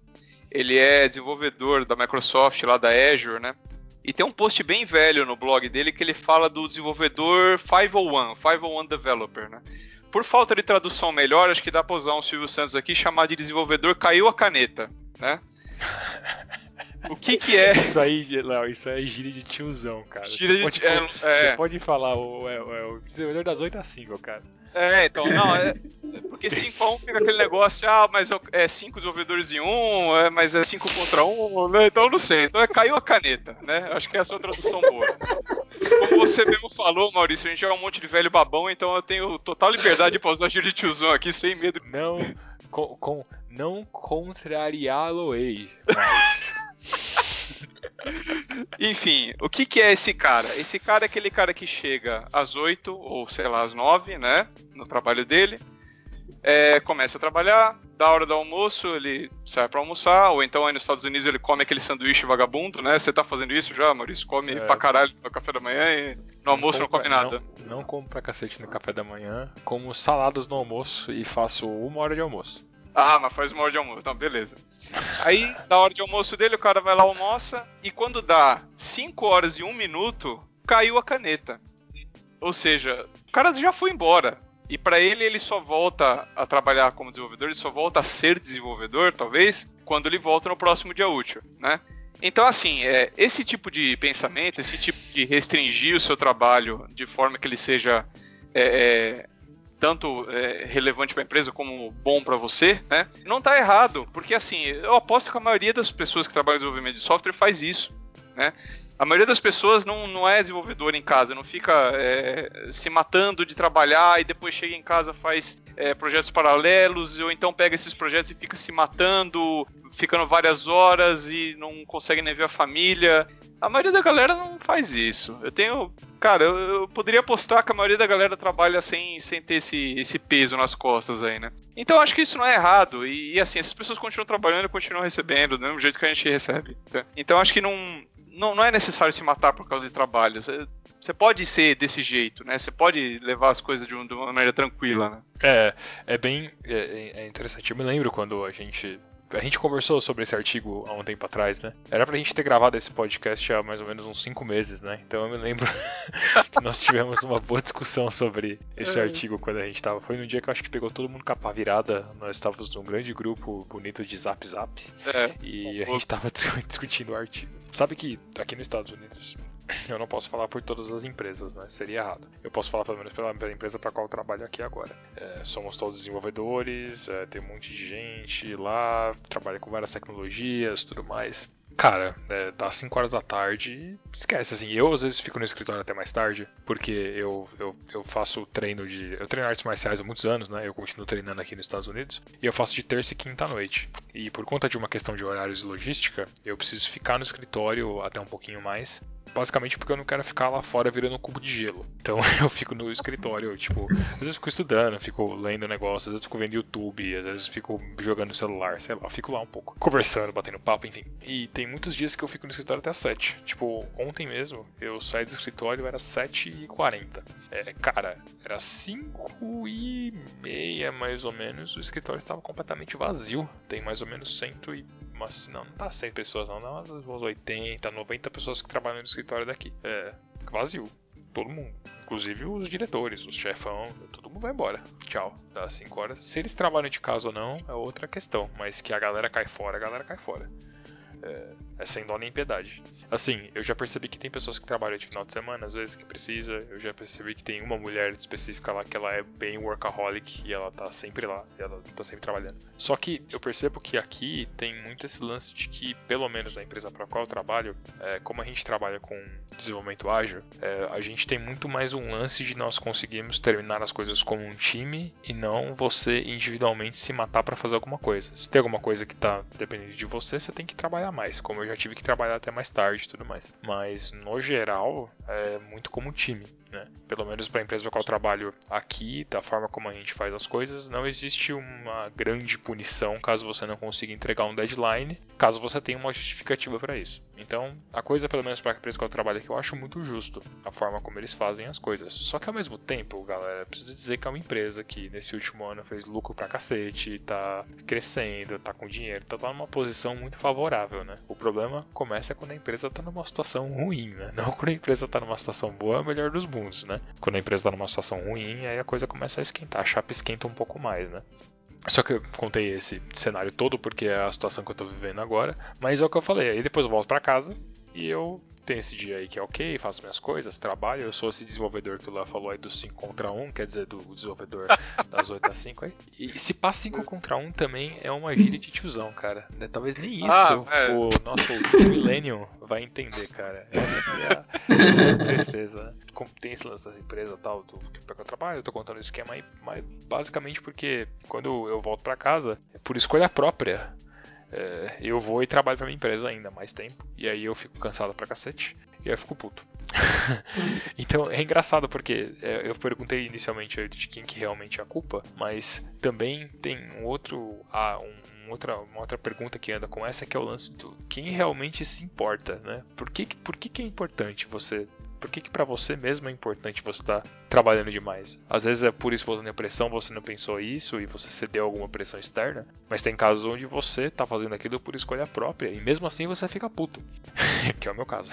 Ele é desenvolvedor da Microsoft lá da Azure, né? E tem um post bem velho no blog dele que ele fala do desenvolvedor 501, 501 Developer, né? Por falta de tradução melhor, acho que dá pra usar um Silvio Santos aqui chamar de desenvolvedor caiu a caneta, né? O que que é Isso aí, Léo, isso aí é gíria de tiozão, cara. Gíria você, de- pode, é, é. você pode falar o, é, é, o desenvolvedor das 8 às 5, cara. É, então, não, é. Porque 5 a 1 fica aquele negócio, ah, mas é 5 desenvolvedores em um, é, mas é 5 contra 1, né? Então eu não sei. Então é caiu a caneta, né? Acho que essa é uma tradução boa. Como você mesmo falou, Maurício, a gente é um monte de velho babão, então eu tenho total liberdade pra usar gíria de tiozão aqui sem medo. Não, com, com, não contrariá-lo-ei, mas... Enfim, o que, que é esse cara? Esse cara é aquele cara que chega às 8 ou sei lá, às 9, né? No trabalho dele. É, começa a trabalhar, da hora do almoço ele sai pra almoçar, ou então aí nos Estados Unidos ele come aquele sanduíche vagabundo, né? Você tá fazendo isso já, Maurício? Come É. pra caralho no café da manhã e no almoço não, come nada. Não, não como pra cacete no café da manhã, como saladas no almoço e faço uma hora de almoço. Ah, mas faz uma hora de almoço. Não, beleza. Aí, da hora de almoço dele, o cara vai lá, almoça, e quando dá 5 horas e 1 minuto, caiu a caneta. Ou seja, o cara já foi embora. E para ele, ele só volta a trabalhar como desenvolvedor, ele só volta a ser desenvolvedor, talvez, quando ele volta no próximo dia útil, né? Então, assim, é, esse tipo de pensamento, esse tipo de restringir o seu trabalho de forma que ele seja é, é, tanto é, relevante para a empresa como bom para você, né? Não está errado, porque assim, eu aposto que a maioria das pessoas que trabalham em desenvolvimento de software faz isso, né? A maioria das pessoas não, não é desenvolvedor em casa, não fica é, se matando de trabalhar e depois chega em casa faz é, projetos paralelos, ou então pega esses projetos e fica se matando, ficando várias horas e não consegue nem ver a família. A maioria da galera não faz isso. Eu tenho. Cara, eu, eu poderia apostar que a maioria da galera trabalha sem, sem ter esse, esse peso nas costas aí, né? Então acho que isso não é errado. E, e assim, essas pessoas continuam trabalhando e continuam recebendo do mesmo jeito que a gente recebe. Tá? Então acho que não, não, não é necessário se matar por causa de trabalho. Você, você pode ser desse jeito, né? Você pode levar as coisas de, um, de uma maneira tranquila, né? É, é bem é, é interessante. Eu me lembro quando a gente a gente conversou sobre esse artigo há um tempo atrás, né? Era pra gente ter gravado esse podcast há mais ou menos uns 5 meses, né? Então eu me lembro que nós tivemos uma boa discussão sobre esse É. artigo quando a gente tava. Foi no dia que eu acho que pegou todo mundo capa virada. Nós estávamos num grande grupo bonito de zap zap. É. E a gente tava dis- discutindo o artigo. Sabe que aqui nos Estados Unidos eu não posso falar por todas as empresas, né? Seria errado. Eu posso falar pelo menos pela, empresa para qual eu trabalho aqui agora. É, somos todos desenvolvedores, é, tem um monte de gente lá, trabalha com várias tecnologias, tudo mais. Cara, é, dá 5 horas da tarde, esquece, assim, eu às vezes fico no escritório até mais tarde, porque eu, eu, eu faço treino de. Eu treino artes marciais há muitos anos, né? Eu continuo treinando aqui nos Estados Unidos, e eu faço de terça e quinta à noite. E por conta de uma questão de horários e logística, eu preciso ficar no escritório até um pouquinho mais. Basicamente porque eu não quero ficar lá fora virando um cubo de gelo. Então eu fico no escritório, tipo, às vezes fico estudando, fico lendo negócio, às vezes fico vendo YouTube, às vezes fico jogando celular, sei lá, fico lá um pouco, conversando, batendo papo, enfim. E tem muitos dias que eu fico no escritório até às 7. Tipo, ontem mesmo, eu saí do escritório, era 7h40. É, cara, era 5 e meia mais ou menos, o escritório estava completamente vazio. Tem mais ou menos 100 e. Mas, não, não tá 100 pessoas, não, dá umas umas 80, 90 pessoas que trabalham no escritório daqui. É, vazio. Todo mundo. Inclusive os diretores, os chefão, todo mundo vai embora. Tchau. Dá 5 horas. Se eles trabalham de casa ou não, é outra questão. Mas que a galera cai fora, a galera cai fora. É, é sem dó nem piedade. Assim, eu já percebi que tem pessoas que trabalham de final de semana, às vezes que precisa. Eu já percebi que tem uma mulher específica lá que ela é bem workaholic e ela tá sempre lá, ela tá sempre trabalhando. Só que eu percebo que aqui tem muito esse lance de que, pelo menos na empresa para qual eu trabalho, é, como a gente trabalha com desenvolvimento ágil, é, a gente tem muito mais um lance de nós conseguirmos terminar as coisas como um time e não você individualmente se matar para fazer alguma coisa. Se tem alguma coisa que tá dependendo de você, você tem que trabalhar mais. Como eu já tive que trabalhar até mais tarde e tudo mais. Mas no geral, é muito como time. Né? Pelo menos para a empresa para qual eu trabalho aqui, da forma como a gente faz as coisas, não existe uma grande punição caso você não consiga entregar um deadline, caso você tenha uma justificativa para isso. Então, a coisa, pelo menos para a empresa que eu trabalho aqui, eu acho muito justo a forma como eles fazem as coisas. Só que ao mesmo tempo, galera, precisa dizer que é uma empresa que nesse último ano fez lucro pra cacete, tá crescendo, tá com dinheiro, tá numa posição muito favorável, né? O problema começa quando a empresa tá numa situação ruim, né? Não quando a empresa tá numa situação boa, é melhor dos mundos, né? Quando a empresa tá numa situação ruim, aí a coisa começa a esquentar, a chapa esquenta um pouco mais, né? Só que eu contei esse cenário todo porque é a situação que eu tô vivendo agora. Mas é o que eu falei. Aí depois eu volto pra casa e eu tenho esse dia aí que é ok, faço minhas coisas, trabalho. Eu sou esse desenvolvedor que o Léo falou aí do 5 contra 1, quer dizer, do desenvolvedor das 8 às 5 aí. E se passa 5 contra 1 também é uma gíria de tiozão, cara. né? Talvez nem isso Ah, é. o nosso Millennium vai entender, cara. Essa aqui é a, tristeza. Como tem esse lance das empresas e tal, do que eu trabalho, eu tô contando esse esquema aí, mas basicamente porque quando eu volto pra casa, é por escolha própria. É, eu vou e trabalho pra minha empresa ainda mais tempo. E aí eu fico cansado pra cacete. E aí eu fico puto. então é engraçado porque é, eu perguntei inicialmente de quem que realmente é a culpa, mas também tem um outro, ah, um, outra, uma outra pergunta que anda com essa que é o lance do quem realmente se importa, né? Por que, por que, que é importante você por que, que para você mesmo é importante você estar tá trabalhando demais? Às vezes é por espontânea pressão, você não pensou isso e você cedeu alguma pressão externa, mas tem casos onde você tá fazendo aquilo por escolha própria e mesmo assim você fica puto, que é o meu caso.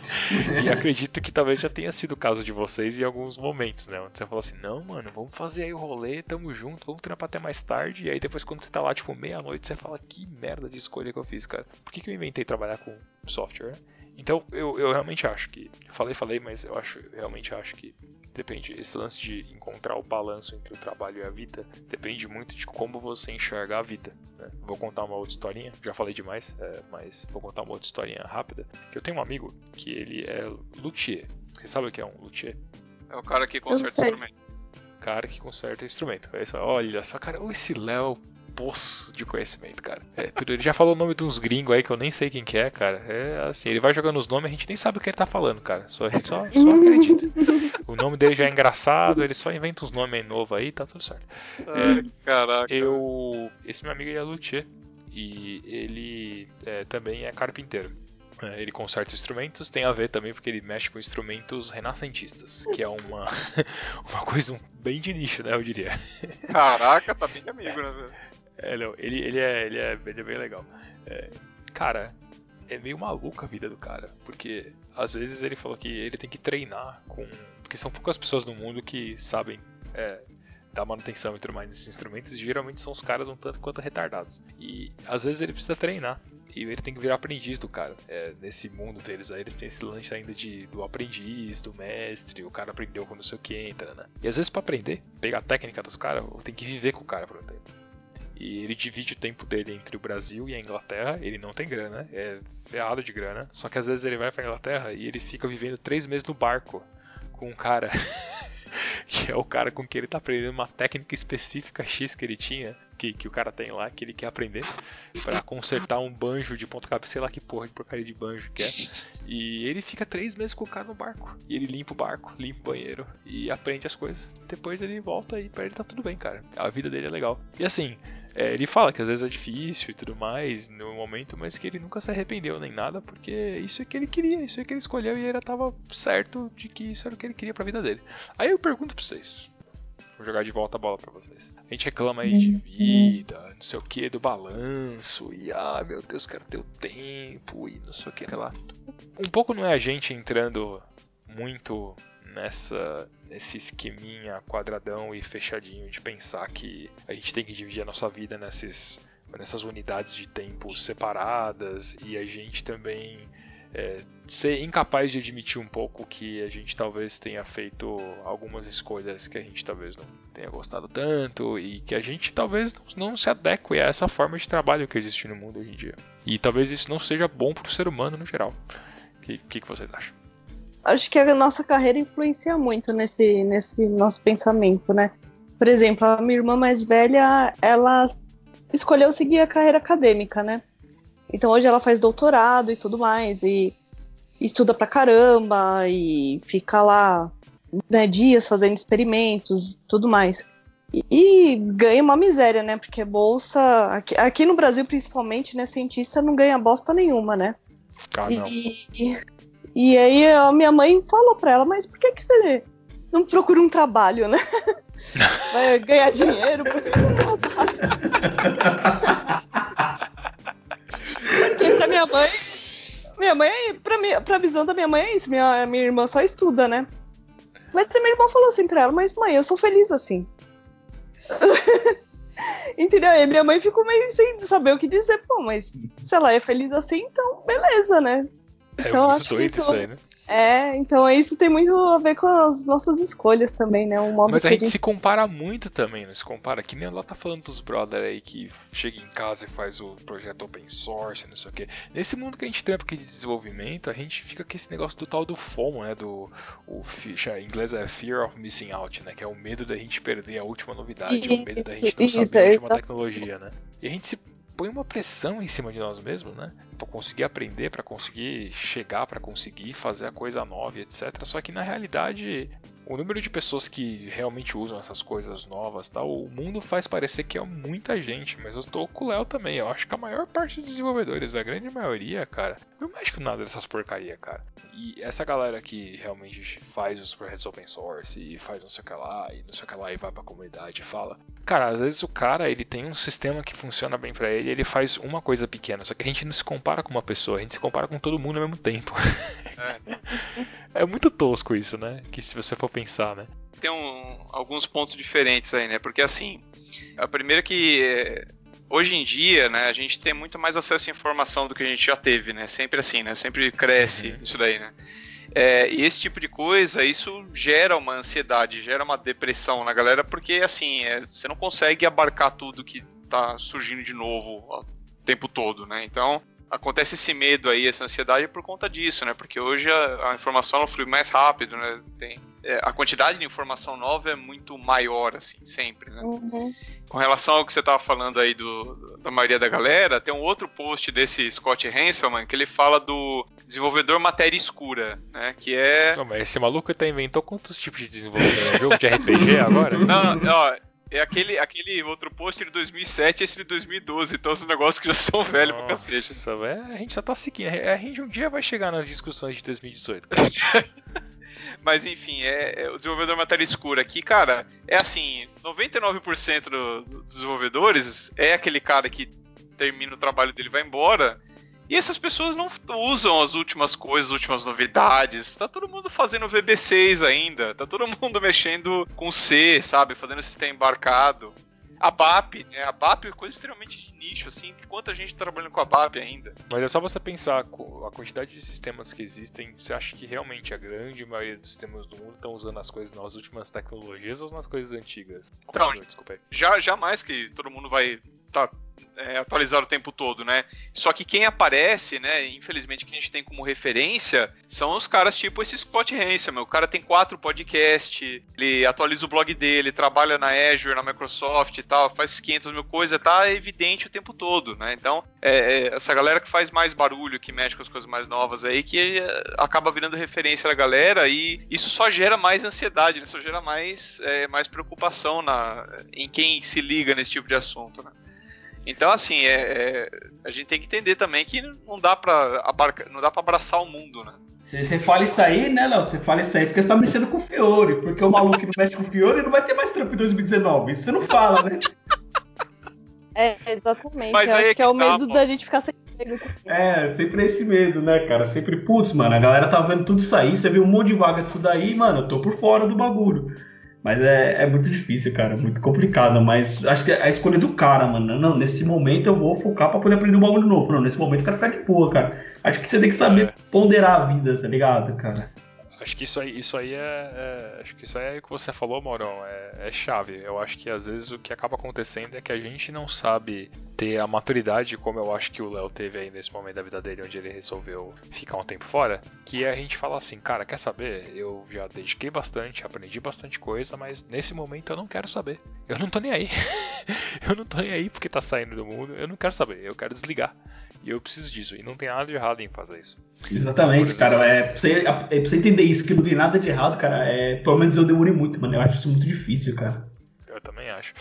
e acredito que talvez já tenha sido o caso de vocês em alguns momentos, né? Onde você falou assim: não, mano, vamos fazer aí o rolê, tamo junto, vamos trampar até mais tarde. E aí depois, quando você tá lá, tipo, meia-noite, você fala: que merda de escolha que eu fiz, cara. Por que, que eu inventei trabalhar com software? Então, eu, eu realmente acho que. Falei, falei, mas eu acho, eu realmente acho que depende. Esse lance de encontrar o balanço entre o trabalho e a vida depende muito de como você enxerga a vida. Né? Vou contar uma outra historinha, já falei demais, é, mas vou contar uma outra historinha rápida. Que eu tenho um amigo que ele é luthier. Você sabe o que é um luthier? É o cara que conserta instrumento. Cara que conserta instrumento. É isso, olha só, cara, esse Léo poço de conhecimento, cara. É, tudo, ele já falou o nome de uns gringos aí que eu nem sei quem que é, cara. É assim, ele vai jogando os nomes, a gente nem sabe o que ele tá falando, cara. Só, a gente só, só acredita. O nome dele já é engraçado, ele só inventa uns nomes aí novos aí, tá tudo certo. É, caraca. Eu. Esse meu amigo ele é luthier. E ele é, também é carpinteiro. É, ele conserta instrumentos, tem a ver também porque ele mexe com instrumentos renascentistas, que é uma, uma coisa bem de nicho, né, eu diria. Caraca, tá bem amigo, né, velho? É, ele, ele, é, ele, é, ele é bem legal. É, cara, é meio maluco a vida do cara, porque às vezes ele falou que ele tem que treinar com. Porque são poucas pessoas no mundo que sabem é, dar manutenção e tudo mais nesses instrumentos, geralmente são os caras um tanto quanto retardados. E às vezes ele precisa treinar. E ele tem que virar aprendiz do cara. É, nesse mundo deles aí, eles têm esse lance ainda de, do aprendiz, do mestre, o cara aprendeu com não sei o que entra, né? E às vezes para aprender, pegar a técnica dos caras, tem que viver com o cara por um tempo. E ele divide o tempo dele entre o Brasil e a Inglaterra. Ele não tem grana, é ferrado de grana. Só que às vezes ele vai pra Inglaterra e ele fica vivendo três meses no barco com um cara que é o cara com quem ele tá aprendendo uma técnica específica X que ele tinha, que, que o cara tem lá, que ele quer aprender, para consertar um banjo de ponto cabeça, sei lá que porra de porcaria de banjo que é. E ele fica três meses com o cara no barco. E ele limpa o barco, limpa o banheiro e aprende as coisas. Depois ele volta e pra ele tá tudo bem, cara. A vida dele é legal. E assim, é, ele fala que às vezes é difícil e tudo mais no momento, mas que ele nunca se arrependeu nem nada, porque isso é que ele queria, isso é que ele escolheu e ele tava certo de que isso era o que ele queria pra vida dele. Aí eu pergunto pra vocês. Vou jogar de volta a bola pra vocês. A gente reclama aí de vida, não sei o que, do balanço, e ah, meu Deus, quero ter o tempo, e não sei o que lá. Um pouco não é a gente entrando muito nessa nesse esqueminha quadradão e fechadinho de pensar que a gente tem que dividir a nossa vida nesses, nessas unidades de tempo separadas e a gente também é, ser incapaz de admitir um pouco que a gente talvez tenha feito algumas escolhas que a gente talvez não tenha gostado tanto e que a gente talvez não se adeque a essa forma de trabalho que existe no mundo hoje em dia. E talvez isso não seja bom para o ser humano no geral. O que, que, que vocês acham? acho que a nossa carreira influencia muito nesse, nesse nosso pensamento, né? Por exemplo, a minha irmã mais velha, ela escolheu seguir a carreira acadêmica, né? Então hoje ela faz doutorado e tudo mais, e estuda pra caramba, e fica lá né, dias fazendo experimentos tudo mais. E, e, ganha uma miséria, né? Porque bolsa. Aqui, aqui, no Brasil, principalmente, né? Cientista não ganha bosta nenhuma, né? Ah, e, e, e aí a minha mãe falou pra ela, mas por que, que você não procura um trabalho, né? Vai ganhar dinheiro, procura um trabalho. Pra minha mãe. Minha mãe, pra, minha, pra visão da minha mãe é isso, minha, minha irmã só estuda, né? Mas a minha irmã falou assim pra ela, mas mãe, eu sou feliz assim. Entendeu? E minha mãe ficou meio sem saber o que dizer, pô, mas se ela é feliz assim, então beleza, né? É então, muito doido isso, isso aí, né? É, então isso tem muito a ver com as nossas escolhas também, né? Um modo Mas a gente, a gente, se compara muito também, não se compara? Que nem ela tá falando dos brother aí que chega em casa e faz o projeto open source, não sei o que. Nesse mundo que a gente trampa aqui de desenvolvimento, a gente fica com esse negócio do tal do FOMO, né? Do. O, em inglês é Fear of Missing Out, né? Que é o medo da gente perder a última novidade, é o medo da gente não saber a última tecnologia, né? E a gente se põe uma pressão em cima de nós mesmos, né? Para conseguir aprender, para conseguir chegar, para conseguir fazer a coisa nova, etc. Só que na realidade o número de pessoas que realmente usam essas coisas novas, tal, o mundo faz parecer que é muita gente, mas eu tô com o Léo também. Eu acho que a maior parte dos desenvolvedores, a grande maioria, cara, não mexe com nada dessas porcaria, cara. E essa galera que realmente faz os projetos open source e faz não sei o que lá, e não sei o que lá, e vai pra comunidade e fala. Cara, às vezes o cara, ele tem um sistema que funciona bem para ele, ele faz uma coisa pequena, só que a gente não se compara com uma pessoa, a gente se compara com todo mundo ao mesmo tempo. É, é muito tosco isso, né? Que se você for pensar, né? Tem um, alguns pontos diferentes aí, né? Porque assim, a primeira que é, hoje em dia, né, a gente tem muito mais acesso à informação do que a gente já teve, né? Sempre assim, né? Sempre cresce uhum. isso daí, né? É, e esse tipo de coisa, isso gera uma ansiedade, gera uma depressão na galera, porque assim, é, você não consegue abarcar tudo que tá surgindo de novo o tempo todo, né? Então, acontece esse medo aí, essa ansiedade por conta disso, né? Porque hoje a, a informação ela flui mais rápido, né? Tem, é, a quantidade de informação nova é muito maior, assim, sempre, né? Uhum. Com relação ao que você estava falando aí do, da maioria da galera, tem um outro post desse Scott Hanselman que ele fala do desenvolvedor matéria escura, né? Que é... Não, mas esse maluco tá inventou quantos tipos de desenvolvedor? É jogo de RPG agora? Não, ó... É aquele, aquele outro post de 2007 e esse de 2012, então os negócios que já são velhos pra cacete. Nossa, velho, a gente já tá seguindo. A gente um dia vai chegar nas discussões de 2018. Mas enfim, é, é, o desenvolvedor matéria escura aqui, cara, é assim, 99% do, dos desenvolvedores é aquele cara que termina o trabalho dele e vai embora e essas pessoas não usam as últimas coisas, as últimas novidades. Tá todo mundo fazendo VB6 ainda. Tá todo mundo mexendo com C, sabe? Fazendo sistema embarcado. A BAP, né? A BAP é coisa extremamente de nicho, assim. Quanta gente trabalhando com a BAP ainda. Mas é só você pensar, a quantidade de sistemas que existem, você acha que realmente a grande maioria dos sistemas do mundo estão usando as coisas nas últimas tecnologias ou nas coisas antigas? Então, Desculpa aí. Já, jamais que todo mundo vai tá é, atualizar o tempo todo, né? Só que quem aparece, né? Infelizmente, que a gente tem como referência são os caras tipo esse Scott Hansen. O cara tem quatro podcasts, ele atualiza o blog dele, trabalha na Azure, na Microsoft e tal, faz 500 mil coisas, tá evidente o tempo todo, né? Então, é, é, essa galera que faz mais barulho, que mexe com as coisas mais novas aí, que é, acaba virando referência da galera e isso só gera mais ansiedade, né? Só gera mais, é, mais preocupação na, em quem se liga nesse tipo de assunto, né? Então, assim, é, é, a gente tem que entender também que não dá pra, abarca, não dá pra abraçar o mundo, né? Você fala isso aí, né, Léo? Você fala isso aí porque você tá mexendo com o Fiore. Porque o maluco que não mexe com o Fiore não vai ter mais trampo em 2019. Isso você não fala, né? É, exatamente. Mas Eu acho é que, que é o tá, medo pô. da gente ficar sem É, sempre esse medo, né, cara? Sempre, putz, mano, a galera tá vendo tudo isso aí, você viu um monte de vaga disso daí, mano, eu tô por fora do bagulho. Mas é, é muito difícil, cara, muito complicado. Mas acho que é a escolha do cara, mano. Não, nesse momento eu vou focar pra poder aprender um bagulho novo. Não, nesse momento o cara fica de boa, cara. Acho que você tem que saber é. ponderar a vida, tá ligado, cara? Acho que isso aí, isso aí é, é, Acho que isso aí é o que você falou, Maurão. É, é, chave. Eu acho que às vezes o que acaba acontecendo é que a gente não sabe ter a maturidade, como eu acho que o Léo teve aí nesse momento da vida dele, onde ele resolveu ficar um tempo fora. Que é a gente falar assim, cara, quer saber? Eu já dediquei bastante, aprendi bastante coisa, mas nesse momento eu não quero saber. Eu não tô nem aí. eu não tô nem aí porque tá saindo do mundo. Eu não quero saber. Eu quero desligar. E eu preciso disso. E não tem nada de errado em fazer isso. Exatamente, cara. É pra, você, é pra você entender isso, que não tem nada de errado, cara. É, pelo menos eu demorei muito, mano. Eu acho isso muito difícil, cara. Eu também acho.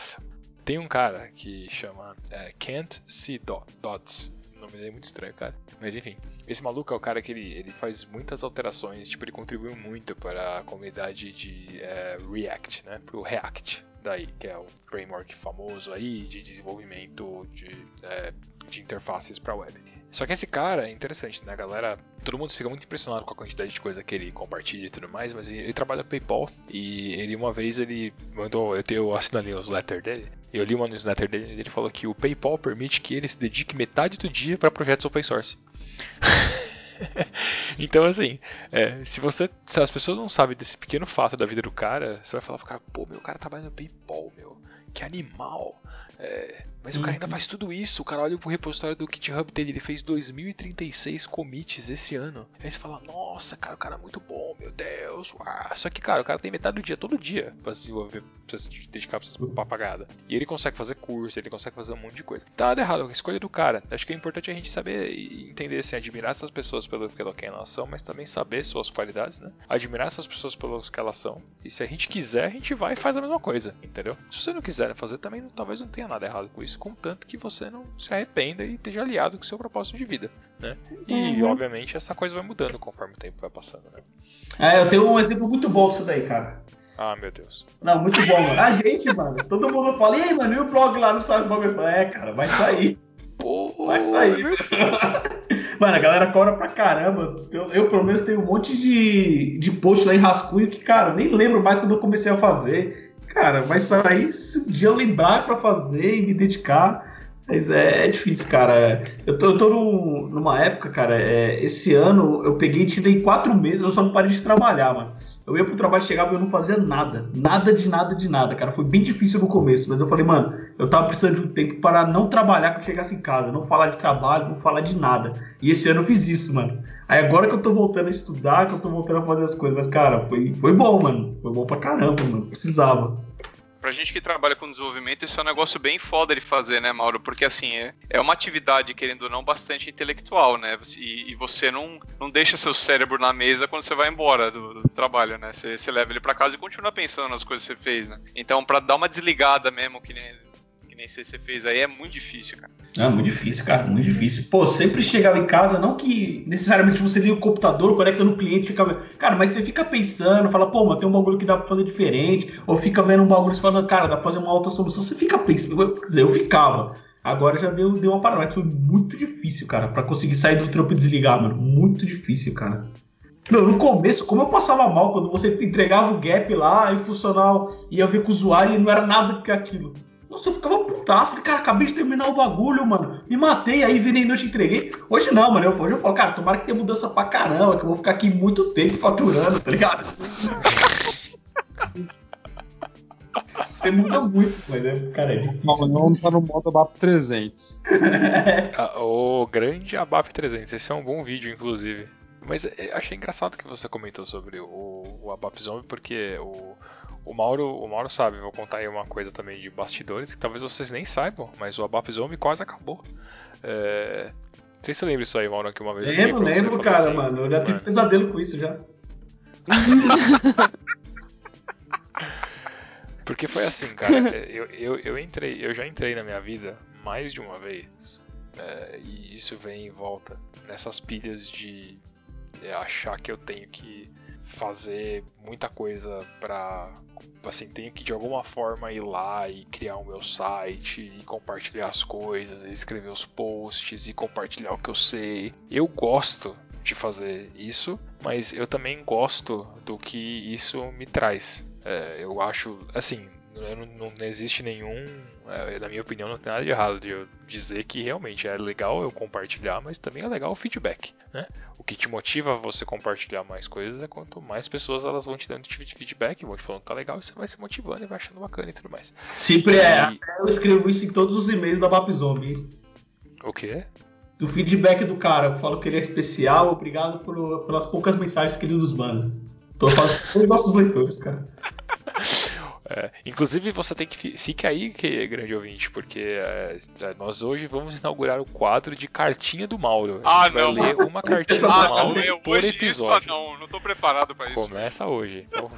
Tem um cara que chama é, Kent C. Dodds. O nome dele é muito estranho, cara. Mas enfim, esse maluco é o cara que ele, ele faz muitas alterações. Tipo, ele contribuiu muito para a comunidade de é, React, né? Pro React daí, que é o framework famoso aí de desenvolvimento de, é, de interfaces para web. Só que esse cara é interessante, né, galera? Todo mundo fica muito impressionado com a quantidade de coisa que ele compartilha e tudo mais, mas ele, trabalha no PayPal e ele uma vez ele mandou, eu, tenho, eu assinalei os letters dele, eu li uma newsletter dele e ele falou que o PayPal permite que ele se dedique metade do dia para projetos open source. então, assim, é, se você. Se as pessoas não sabem desse pequeno fato da vida do cara, você vai falar pro cara, pô, meu cara trabalha no PayPal, meu. que animal. É, mas o cara ainda faz tudo isso. O cara olha pro repositório do GitHub dele, ele fez 2036 commits esse ano. Aí você fala, nossa, cara, o cara é muito bom, meu Deus. Uau. Só que, cara, o cara tem metade do dia, todo dia, pra se desenvolver, pra se dedicar pra essas papagadas. E ele consegue fazer curso, ele consegue fazer um monte de coisa. Tá errado, a escolha do cara. Acho que é importante a gente saber e entender, assim, admirar essas pessoas pelo, pelo que elas são, mas também saber suas qualidades, né? Admirar essas pessoas pelos que elas são. E se a gente quiser, a gente vai e faz a mesma coisa, entendeu? Se você não quiser fazer, também talvez não tenha nada errado com isso, contanto que você não se arrependa e esteja aliado com o seu propósito de vida, né? E, Uhum. obviamente, essa coisa vai mudando conforme o tempo vai passando, né? É, eu tenho um exemplo muito bom disso daí, cara. Ah, meu Deus. Não, muito bom, mano. A gente, mano, todo mundo fala, e aí, mano, e o blog lá não sai os É, cara, vai sair. Pô, Vai sair. Mano, a galera cobra pra caramba. Eu, eu, pelo menos, tenho um monte de, de post lá em rascunho que, cara, nem lembro mais quando eu comecei a fazer. Cara, vai sair se um dia eu lembrar pra fazer e me dedicar. Mas é, é difícil, cara. Eu tô, eu tô num- numa época, cara, é, esse ano eu peguei e tirei quatro meses, eu só não parei de trabalhar, mano. Eu ia pro trabalho, chegava e eu não fazia nada. Nada de nada de nada, cara. Foi bem difícil no começo, mas eu falei, mano, eu tava precisando de um tempo para não trabalhar quando chegasse em casa. Não falar de trabalho, não falar de nada. E esse ano eu fiz isso, mano. Aí agora que eu tô voltando a estudar, que eu tô voltando a fazer as coisas. Mas, cara, foi, foi bom, mano. Foi bom pra caramba, mano. Precisava. Pra gente que trabalha com desenvolvimento, isso é um negócio bem foda de fazer, né, Mauro? Porque assim, é, é uma atividade, querendo ou não, bastante intelectual, né? E, e você não, não deixa seu cérebro na mesa quando você vai embora do, do trabalho, né? Você, você leva ele pra casa e continua pensando nas coisas que você fez, né? Então, pra dar uma desligada mesmo, que nem, que nem você você fez aí, é muito difícil, cara. É muito difícil, cara, muito difícil. Pô, sempre chegava em casa, não que necessariamente você liga o computador, conecta no cliente, fica. Cara, mas você fica pensando, fala, pô, mas tem um bagulho que dá pra fazer diferente, ou fica vendo um bagulho e fala, cara, dá pra fazer uma outra solução. Você fica pensando, quer dizer, eu ficava. Agora já deu, deu uma parada, mas foi muito difícil, cara, pra conseguir sair do trampo e desligar, mano. Muito difícil, cara. Meu, no começo, como eu passava mal quando você entregava o gap lá e o funcional ia ver com o usuário e não era nada que aquilo. Nossa, eu ficava putaço. Falei, cara, acabei de terminar o bagulho, mano. Me matei, aí virei noite e entreguei. Hoje não, mano. Eu- Hoje eu falo, cara, tomara que tenha mudança pra caramba, que eu vou ficar aqui muito tempo faturando, tá ligado? Você muda muito, mas é, cara, é Não, difícil. não tá no modo ABAP 300. Ah, o grande ABAP 300, esse é um bom vídeo, inclusive. Mas eu achei engraçado que você comentou sobre o, o ABAP Zombie, porque o, o, Mauro, o Mauro sabe, vou contar aí uma coisa também de bastidores, que talvez vocês nem saibam, mas o ABAP Zombie quase acabou. É, Não sei se você lembra isso aí, Mauro, que uma vez Lembro, lembro, cara, assim, mano. Eu já tive mano, pesadelo com isso já. Porque foi assim, cara. eu, eu, eu entrei, eu já entrei na minha vida mais de uma vez. é, e isso vem em volta nessas pilhas de é, achar que eu tenho que fazer muita coisa pra. Assim, tenho que de alguma forma ir lá e criar o meu site e compartilhar as coisas, e escrever os posts e compartilhar o que eu sei. Eu gosto de fazer isso, mas eu também gosto do que isso me traz. É, eu acho, assim, não, não- não existe nenhum, é, na minha opinião, não tem nada de errado de eu dizer que realmente é legal eu compartilhar, mas também é legal o feedback, né? O que te motiva a você compartilhar mais coisas é quanto mais pessoas elas vão te dando tipo de feedback, vão te falando que tá legal, e você vai se motivando e vai achando bacana e tudo mais. Sempre é. E- Eu escrevo isso em todos os e-mails da Bap Zombie. O quê? Do feedback do cara. Eu falo que ele é especial, obrigado por- pelas poucas mensagens que ele nos manda. Tô falando com todos os nossos leitores, cara. É, inclusive você tem que fi- fique aí, que grande ouvinte, porque é, é, nós hoje vamos inaugurar o quadro de cartinha do Mauro. A Ah, gente vai não. ler uma cartinha do Ah, Mauro não, por hoje episódio. isso ah, não, não tô preparado pra isso. Começa hoje. Então,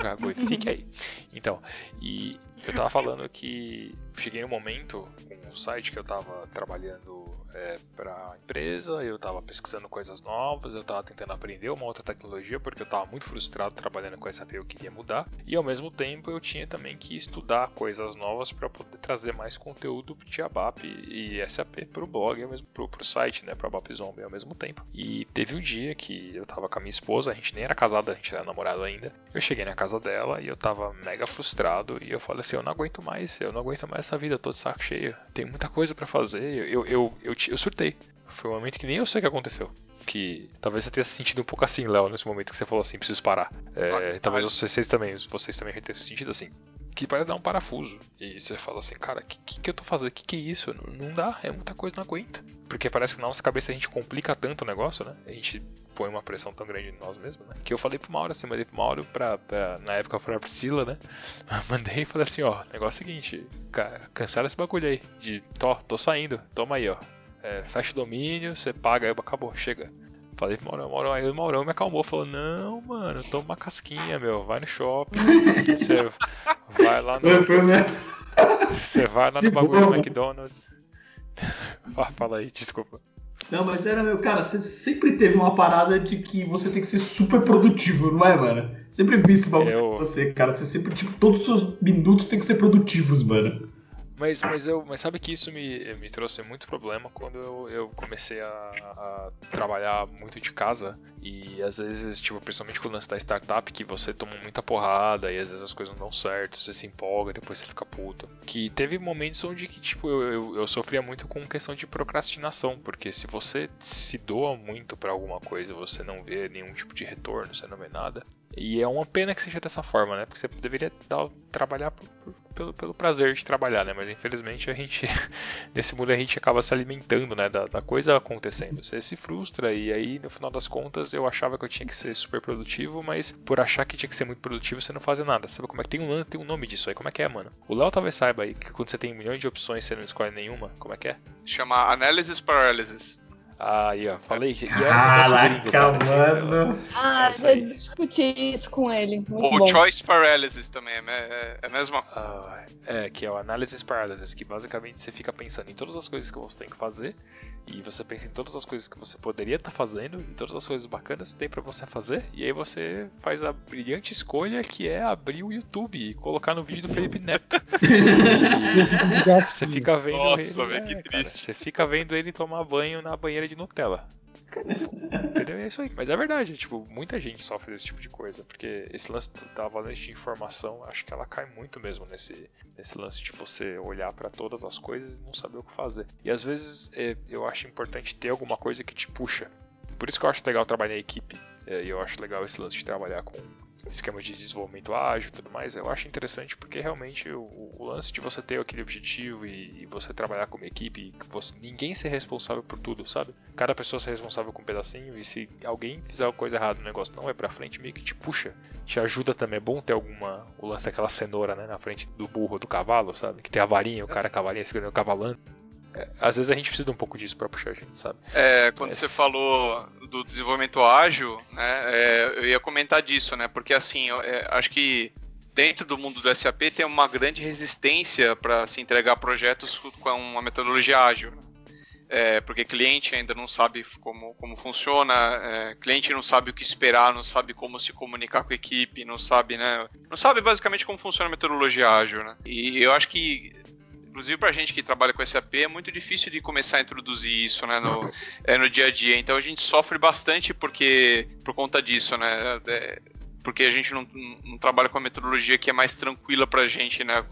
fique aí. Então, e eu tava falando que cheguei no momento com o site que eu tava trabalhando é, pra empresa, eu tava pesquisando coisas novas, eu tava tentando aprender uma outra tecnologia porque eu tava muito frustrado trabalhando com SAP, eu queria mudar. E ao mesmo tempo eu tinha também que estudar coisas novas para poder trazer mais conteúdo de ABAP e SAP pro blog, ao mesmo pro, pro site, né, pro ABAP Zombie ao mesmo tempo. E teve um dia que eu tava com a minha esposa, a gente nem era casado, a gente era namorado ainda. Eu cheguei na casa dela e eu tava mega frustrado e eu falei assim, eu não aguento mais, eu não aguento mais essa vida, eu tô de saco cheio. Tem muita coisa para fazer. Eu, eu, eu, eu, eu surtei. Foi um momento que nem eu sei o que aconteceu. Que talvez você tenha se sentido um pouco assim, Léo, nesse momento que você falou assim, preciso parar. É, Ah, talvez vocês, também, vocês também tenham se sentido assim. que parece dar um parafuso. E você fala assim, cara, o que, que, que, eu tô fazendo? O que, que é isso? Não, não, dá, é muita coisa, não aguenta. Porque parece que na nossa cabeça a gente complica tanto o negócio, né? A gente põe uma pressão tão grande em nós mesmos, né? Que eu falei pro Mauro, assim, mandei pro Mauro pra, pra, na época pra Priscila, né? Mandei e falei assim, ó, negócio é o seguinte, cancela esse bagulho aí. De, tô, tô saindo, toma aí, ó. É, fecha o domínio, você paga, aí acabou, chega. Falei pro Maurão, Maurão, aí o Maurão me acalmou, falou, não, mano, toma uma casquinha, meu, vai no shopping, você vai lá no. Você vai lá no bagulho do McDonald's. Fala aí, desculpa. Não, mas era meu, cara, você sempre teve uma parada de que você tem que ser super produtivo, não é, mano? Sempre vi esse bagulho eu... você, cara. Você sempre, tipo, todos os seus minutos tem que ser produtivos, mano. Mas, mas, eu, mas sabe que isso me, me trouxe muito problema quando eu, eu comecei a, a, trabalhar muito de casa e às vezes, tipo, principalmente com o lance da startup, que você toma muita porrada e às vezes as coisas não dão certo, você se empolga, depois você fica puto. Que teve momentos onde que, tipo, eu, eu, eu sofria muito com questão de procrastinação, porque se você se doa muito para alguma coisa, você não vê nenhum tipo de retorno, você não vê nada. E é uma pena que seja dessa forma, né? Porque você deveria dar, trabalhar por, por, pelo, pelo prazer de trabalhar, né? Mas infelizmente a gente, nesse mundo a gente acaba se alimentando, né? Da, da, coisa acontecendo. Você se frustra e aí no final das contas eu achava que eu tinha que ser super produtivo, mas por achar que tinha que ser muito produtivo você não fazia nada. Sabe como é que tem um, tem um nome disso aí? Como é que é, mano? O Léo talvez saiba aí que quando você tem milhões de opções você não escolhe nenhuma. Como é que é? Chama Analysis Paralysis. Ah, aí, ó, falei. Caraca, mano. Ah, já discuti isso com ele. Muito Ou bom. Choice Paralysis também, é, é, é mesmo? Ah, é, que é o Analysis Paralysis, que basicamente você fica pensando em todas as coisas que você tem que fazer e você pensa em todas as coisas que você poderia estar tá fazendo e todas as coisas bacanas que tem para você fazer e aí você faz a brilhante escolha que é abrir o YouTube e colocar no vídeo do Felipe Neto. você fica vendo Nossa, ele, véio, que é, triste. Cara, você fica vendo ele tomar banho na banheira de Nutella. Entendeu? É isso aí. Mas é verdade, tipo, muita gente sofre desse tipo de coisa. Porque esse lance da avalanche de informação, acho que ela cai muito mesmo nesse, nesse lance de você olhar para todas as coisas e não saber o que fazer. E às vezes é, eu acho importante ter alguma coisa que te puxa. Por isso que eu acho legal trabalhar em equipe. É, e eu acho legal esse lance de trabalhar com esquema de desenvolvimento ágil e tudo mais, eu acho interessante porque realmente o, o lance de você ter aquele objetivo e, e você trabalhar como equipe, você, ninguém ser responsável por tudo, sabe? Cada pessoa ser responsável com um pedacinho e se alguém fizer alguma coisa errada, o negócio não vai pra frente, meio que te puxa, te ajuda também. É bom ter alguma. O lance daquela cenoura, né, na frente do burro do cavalo, sabe? Que tem a varinha, o cara a cavalinha segurando o cavalando. É, às vezes a gente precisa um pouco disso para puxar a gente, sabe? É, quando Mas... você falou do desenvolvimento ágil, né, é, eu ia comentar disso, né? Porque assim, eu, é, acho que dentro do mundo do SAP tem uma grande resistência para se entregar projetos com uma metodologia ágil. É, porque cliente ainda não sabe como, como funciona, é, cliente não sabe o que esperar, não sabe como se comunicar com a equipe, não sabe, né? Não sabe basicamente como funciona a metodologia ágil, né? E eu acho que inclusive para gente que trabalha com SAP, é muito difícil de começar a introduzir isso né, no, é, no dia a dia. Então a gente sofre bastante porque por conta disso, né? É, porque a gente não, não, trabalha com a metodologia que é mais tranquila pra gente, né?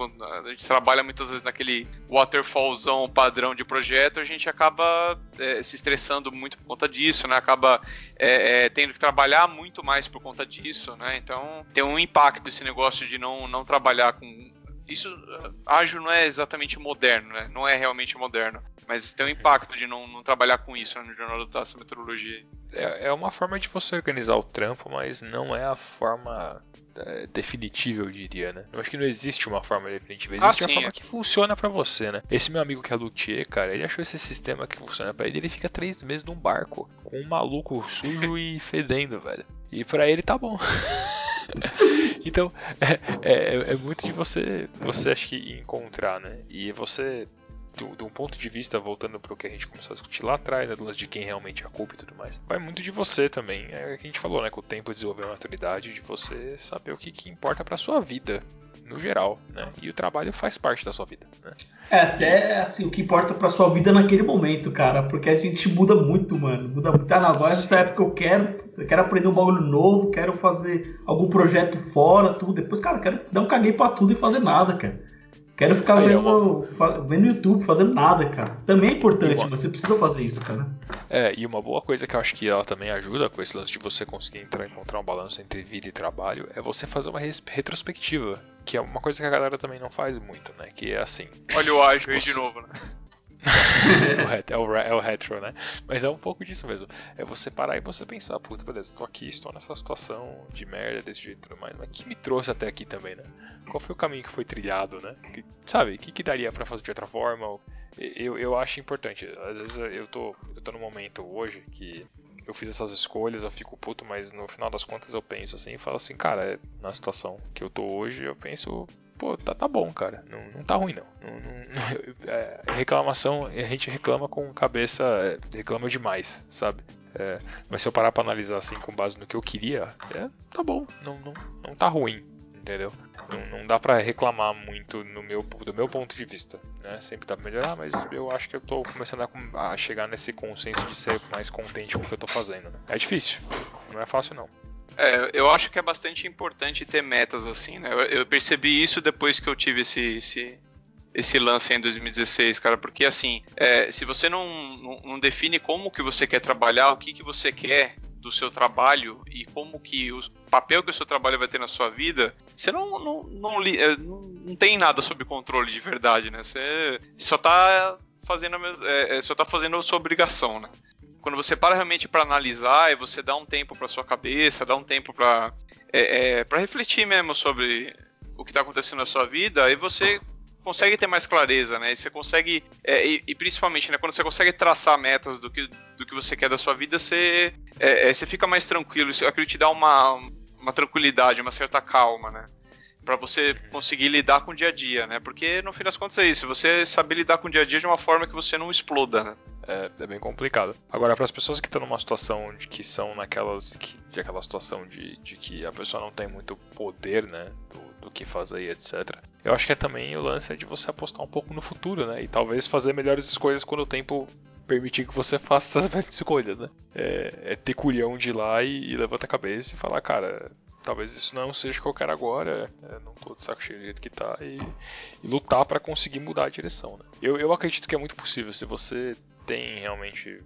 A gente trabalha muitas vezes naquele waterfallzão padrão de projeto, a gente acaba é, se estressando muito por conta disso, né? Acaba é, é, tendo que trabalhar muito mais por conta disso, né? Então tem um impacto esse negócio de não, não trabalhar com isso uh, ágil não é exatamente moderno, né? Não é realmente moderno. Mas tem um impacto de não, não trabalhar com isso né, no jornal da essa metodologia. É, é uma forma de você organizar o trampo, mas não é a forma é, definitiva, eu diria, né? Eu acho que não existe uma forma definitiva, existe ah, uma forma é. que funciona para você, né? Esse meu amigo que é luthier, cara, ele achou esse sistema que funciona para ele, ele fica três meses num barco, com um maluco sujo e fedendo, velho. E para ele tá bom. então, é, é, é, muito de você, você acho que encontrar, né? E você, de um ponto de vista, voltando para o que a gente começou a discutir lá atrás, né, de quem realmente é a culpa e tudo mais, vai muito de você também. É o que a gente falou, né? Com o tempo desenvolver uma maturidade de você saber o que, que importa para sua vida no geral, né? E o trabalho faz parte da sua vida, né? É, até assim, o que importa pra sua vida naquele momento, cara, porque a gente muda muito, mano. Muda muito. Tá, na agora nessa época eu quero, eu quero aprender um bagulho novo, quero fazer algum projeto fora, tudo. Depois, cara, quero dar um caguei pra tudo e fazer nada, cara. Quero ficar Aí, vendo, fa- vendo YouTube, fazendo nada, cara. Também é importante, mas você precisa fazer isso, cara. É, e uma boa coisa que eu acho que ela também ajuda com esse lance de você conseguir entrar, encontrar um balanço entre vida e trabalho é você fazer uma res- retrospectiva, que é uma coisa que a galera também não faz muito, né? Que é assim, Olha o ágil aí de Nossa. novo, né? o ret- é, o, é o retro, né? Mas é um pouco disso mesmo. É você parar e você pensar, puta, beleza, tô aqui, estou nessa situação de merda desse jeito e tudo mais, mas que me trouxe até aqui também, né? Qual foi o caminho que foi trilhado, né? Que- sabe, o que, que daria pra fazer de outra forma? Eu, eu acho importante. Às vezes eu tô, eu tô num momento hoje que eu fiz essas escolhas, eu fico puto, mas no final das contas eu penso assim e falo assim, cara, é- na situação que eu tô hoje, eu penso, pô, tá, tá bom, cara. Não, não tá ruim, não. Não- não- é, reclamação, a gente reclama com cabeça, é, reclama demais, sabe? É, mas se eu parar pra analisar assim com base no que eu queria, é, tá bom, não, não, não tá ruim, entendeu? Não, não dá pra reclamar muito no meu, do meu ponto de vista, né? Sempre dá pra melhorar, mas eu acho que eu tô começando a, a chegar nesse consenso de ser mais contente com o que eu tô fazendo, né? É difícil, não é fácil não. É, eu acho que é bastante importante ter metas assim, né? Eu, eu percebi isso depois que eu tive esse, esse, esse lance em 2016, cara, porque assim, é, se você não, não, não define como que você quer trabalhar, o que, que você quer do seu trabalho e como que o papel que o seu trabalho vai ter na sua vida, você não, não, não, é, não, não tem nada sob controle de verdade, né? Você só tá fazendo, é, é, só tá fazendo a sua obrigação, né? Quando você para realmente para analisar e você dá um tempo para sua cabeça, dá um tempo para é, é, para refletir mesmo sobre o que está acontecendo na sua vida, aí você consegue ter mais clareza, né? E você consegue é, e, e principalmente, né, quando você consegue traçar metas do que do que você quer da sua vida, você é, é, você fica mais tranquilo. Isso aquilo te dá uma uma tranquilidade, uma certa calma, né? Pra você conseguir lidar com o dia a dia, né? Porque no fim das contas é isso, você saber lidar com o dia a dia de uma forma que você não exploda, né? É, é bem complicado. Agora, para as pessoas que estão numa situação de que são naquelas. Que, de aquela situação de, de que a pessoa não tem muito poder, né? Do, do que fazer, etc. Eu acho que é também o lance de você apostar um pouco no futuro, né? E talvez fazer melhores escolhas quando o tempo permitir que você faça essas melhores escolhas, né? É, é ter culhão de ir lá e, e levantar a cabeça e falar, cara. Talvez isso não seja o que eu quero agora, é, não tô de saco cheio do jeito que tá, e, e lutar para conseguir mudar a direção. Né? Eu, eu acredito que é muito possível, se você tem realmente,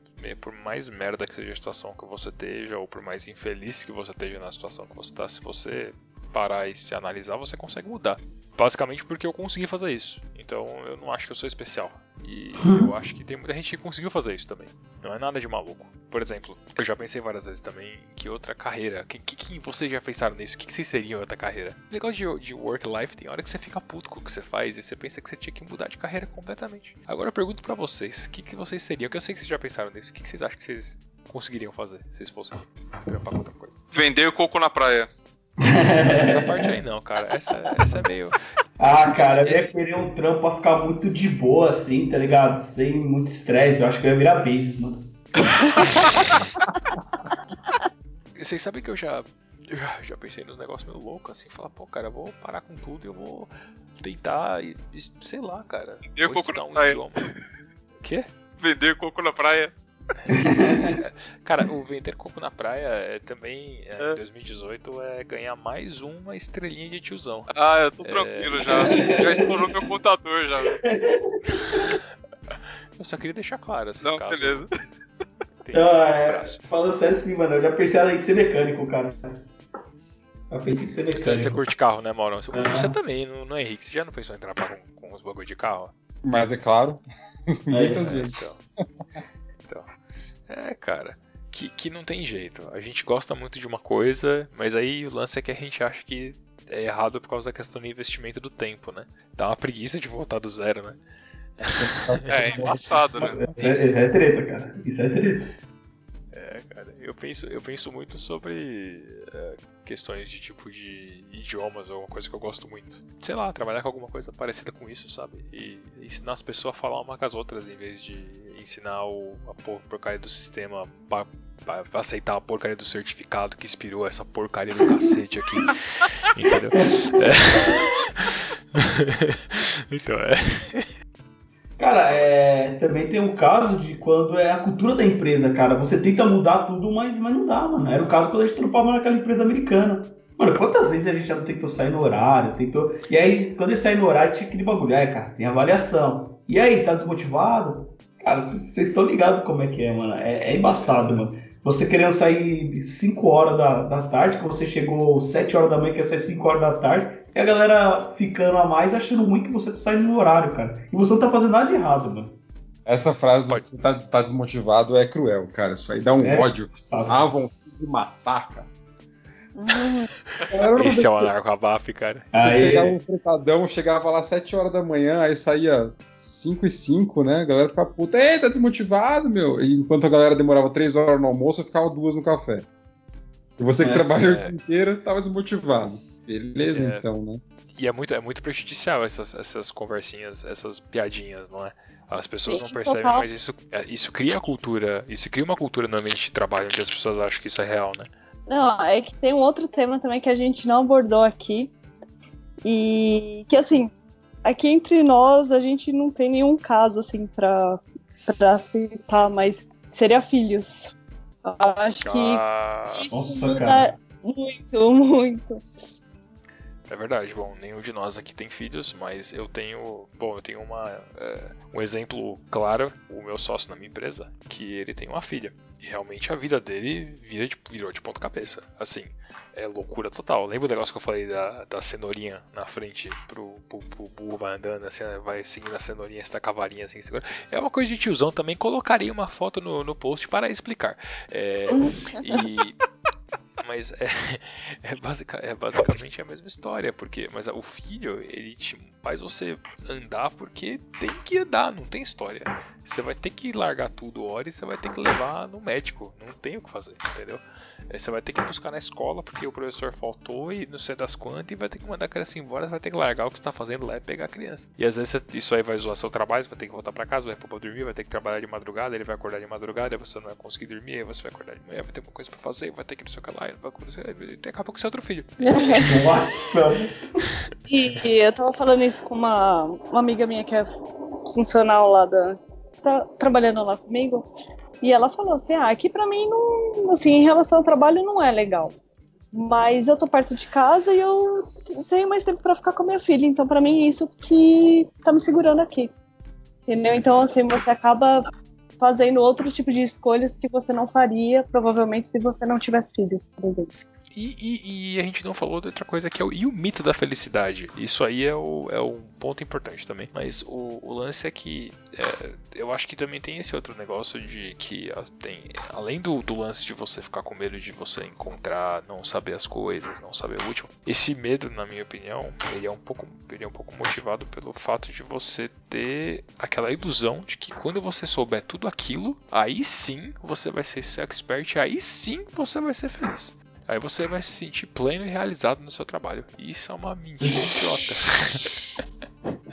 por mais merda que seja a situação que você esteja, ou por mais infeliz que você esteja na situação que você está, se você parar e se analisar, você consegue mudar. Basicamente porque eu consegui fazer isso. Então eu não acho que eu sou especial. E eu acho que tem muita gente que conseguiu fazer isso também. Não é nada de maluco. Por exemplo, eu já pensei várias vezes também em que outra carreira. Que, que, que vocês já pensaram nisso? O que, que vocês seriam em outra carreira? O negócio de, de work life tem hora que você fica puto com o que você faz e você pensa que você tinha que mudar de carreira completamente. Agora eu pergunto pra vocês: o que, que vocês seriam? Que eu sei que vocês já pensaram nisso. O que, que vocês acham que vocês conseguiriam fazer se vocês fossem trampar com outra coisa? Vender coco na praia. Essa parte aí não, cara. Essa, essa é meio. Ah, cara, eu ia Esse- querer um trampo pra ficar muito de boa, assim, tá ligado? Sem muito estresse. Eu acho que eu ia virar business, mano. Vocês sabem que eu já, eu já, pensei nos negócios meio loucos, assim, falar, pô, cara, eu vou parar com tudo e eu vou tentar, e, e sei lá, cara. Vender coco na um praia. idioma. Quê? Vender coco na praia. Cara, o vender coco na praia é também, é, É. em 2018, é ganhar mais uma estrelinha de tiozão. Ah, eu tô É. tranquilo já. Já estourou meu contador já. Eu só queria deixar claro, assim, Não, caso beleza. Ah, é, falando sério sim, mano. Eu já pensei em ser mecânico, cara. Eu pensei em ser Você, você mecânico. curte carro, né, Mauro? Você, Ah. você também, não, não é Henrique? Você já não pensou em trabalhar com, com os bagulho de carro? Mas é claro, muitas É, vezes. então. É, cara. Que, que não tem jeito. A gente gosta muito de uma coisa, mas aí o lance é que a gente acha que é errado por causa da questão do investimento do tempo, né? Dá uma preguiça de voltar do zero, né? É, embaçado, né? Isso é, isso é treta, cara. Isso é treta. É, cara. Eu penso, eu penso muito sobre é, questões de tipo de idiomas, ou alguma coisa que eu gosto muito. Sei lá, trabalhar com alguma coisa parecida com isso, sabe? E ensinar as pessoas a falar uma com as outras, em vez de ensinar o, a por- porcaria do sistema pra, pra aceitar a porcaria do certificado que inspirou essa porcaria do cacete aqui. Entendeu? É. então, é. Cara, é, também tem o caso de quando é a cultura da empresa, cara. Você tenta mudar tudo, mas, mas não dá, mano. Era o caso quando a gente trampava naquela empresa americana. Mano, quantas vezes a gente já tentou sair no horário, tentou. E aí, quando ele sair no horário, tinha aquele bagulho, é, cara, tem avaliação. E aí, tá desmotivado? Cara, vocês estão ligados como é que é, mano. É, é embaçado, mano. Você querendo sair 5 horas da, da tarde, que você chegou 7 horas da manhã, quer sair 5 horas da tarde, e a galera ficando a mais achando ruim que você tá saindo no horário, cara. E você não tá fazendo nada de errado, mano. Essa frase, você tá, tá desmotivado, é cruel, cara. Isso aí dá um É, ódio. sabe? Dá vontade de matar, cara. Esse é o anarco abaf, cara. Você Aí, pegava um fretadão, chegava lá 7 horas da manhã, aí saía 5 e 5, né? A galera ficava puta, ei, tá desmotivado, meu. E enquanto a galera demorava 3 horas no almoço, eu ficava duas no café. E você que É, trabalhou é. o dia inteiro tava desmotivado. Beleza, É. então, né? E é muito, é muito prejudicial essas, essas conversinhas, essas piadinhas, não é? As pessoas Sim, não percebem, total. mas isso, é, isso cria cultura, isso cria uma cultura no ambiente de trabalho onde as pessoas acham que isso é real, né? Não, é que tem um outro tema também que a gente não abordou aqui. E que assim, aqui entre nós a gente não tem nenhum caso assim pra, pra citar, mas seria filhos. Eu acho que Ah, isso Nossa, muda cara. muito, muito. É verdade. Bom, nenhum de nós aqui tem filhos, mas eu tenho, bom, eu tenho uma, é, um exemplo claro, o meu sócio na minha empresa, que ele tem uma filha. E realmente a vida dele vira de, virou de ponta cabeça. Assim, é loucura total. Lembra o negócio que eu falei da, da cenourinha na frente pro, pro, pro burro vai andando, assim, vai seguindo a cenourinha, está com a varinha assim, segura. É uma coisa de tiozão também. Colocaria uma foto no, no post para explicar. É, e. Mas é, é, é basicamente a mesma história, porque mas o filho ele te faz você andar porque tem que andar, não tem história. Você vai ter que largar tudo hora e você vai ter que levar no médico, não tem o que fazer, entendeu? É, Você vai ter que buscar na escola porque o professor faltou e não sei das quantas e vai ter que mandar a criança embora, você vai ter que largar o que você tá fazendo lá e pegar a criança. E às vezes isso aí vai zoar seu trabalho, você vai ter que voltar pra casa, vai pôr dormir, vai ter que trabalhar de madrugada, ele vai acordar de madrugada, você não vai conseguir dormir, aí você vai acordar de manhã, vai ter uma coisa pra fazer, vai ter que não sei o que vai acontecer, e daqui a pouco você é outro filho. Nossa, E eu tava falando isso com uma, uma amiga minha que é funcional lá da. tá trabalhando lá comigo. E ela falou assim: ah, aqui pra mim não. Assim, em relação ao trabalho não é legal. Mas eu tô perto de casa e eu tenho mais tempo pra ficar com a minha filha. Então, pra mim, é isso que tá me segurando aqui. Entendeu? Então, assim, você acaba fazendo outros tipos de escolhas que você não faria, provavelmente, se você não tivesse filhos, por exemplo. E, e- e a gente não falou de outra coisa que é o, e o mito da felicidade. Isso aí é o, é um ponto importante também. Mas o, o lance é que é, eu acho que também tem esse outro negócio de que tem, além do, do lance de você ficar com medo de você encontrar, não saber as coisas, não saber o último. Esse medo, na minha opinião, ele é um pouco, ele é um pouco motivado pelo fato de você ter aquela ilusão de que quando você souber tudo aquilo, aí sim você vai ser expert, aí sim você vai ser feliz. Aí você vai se sentir pleno e realizado no seu trabalho. Isso é uma mentira idiota.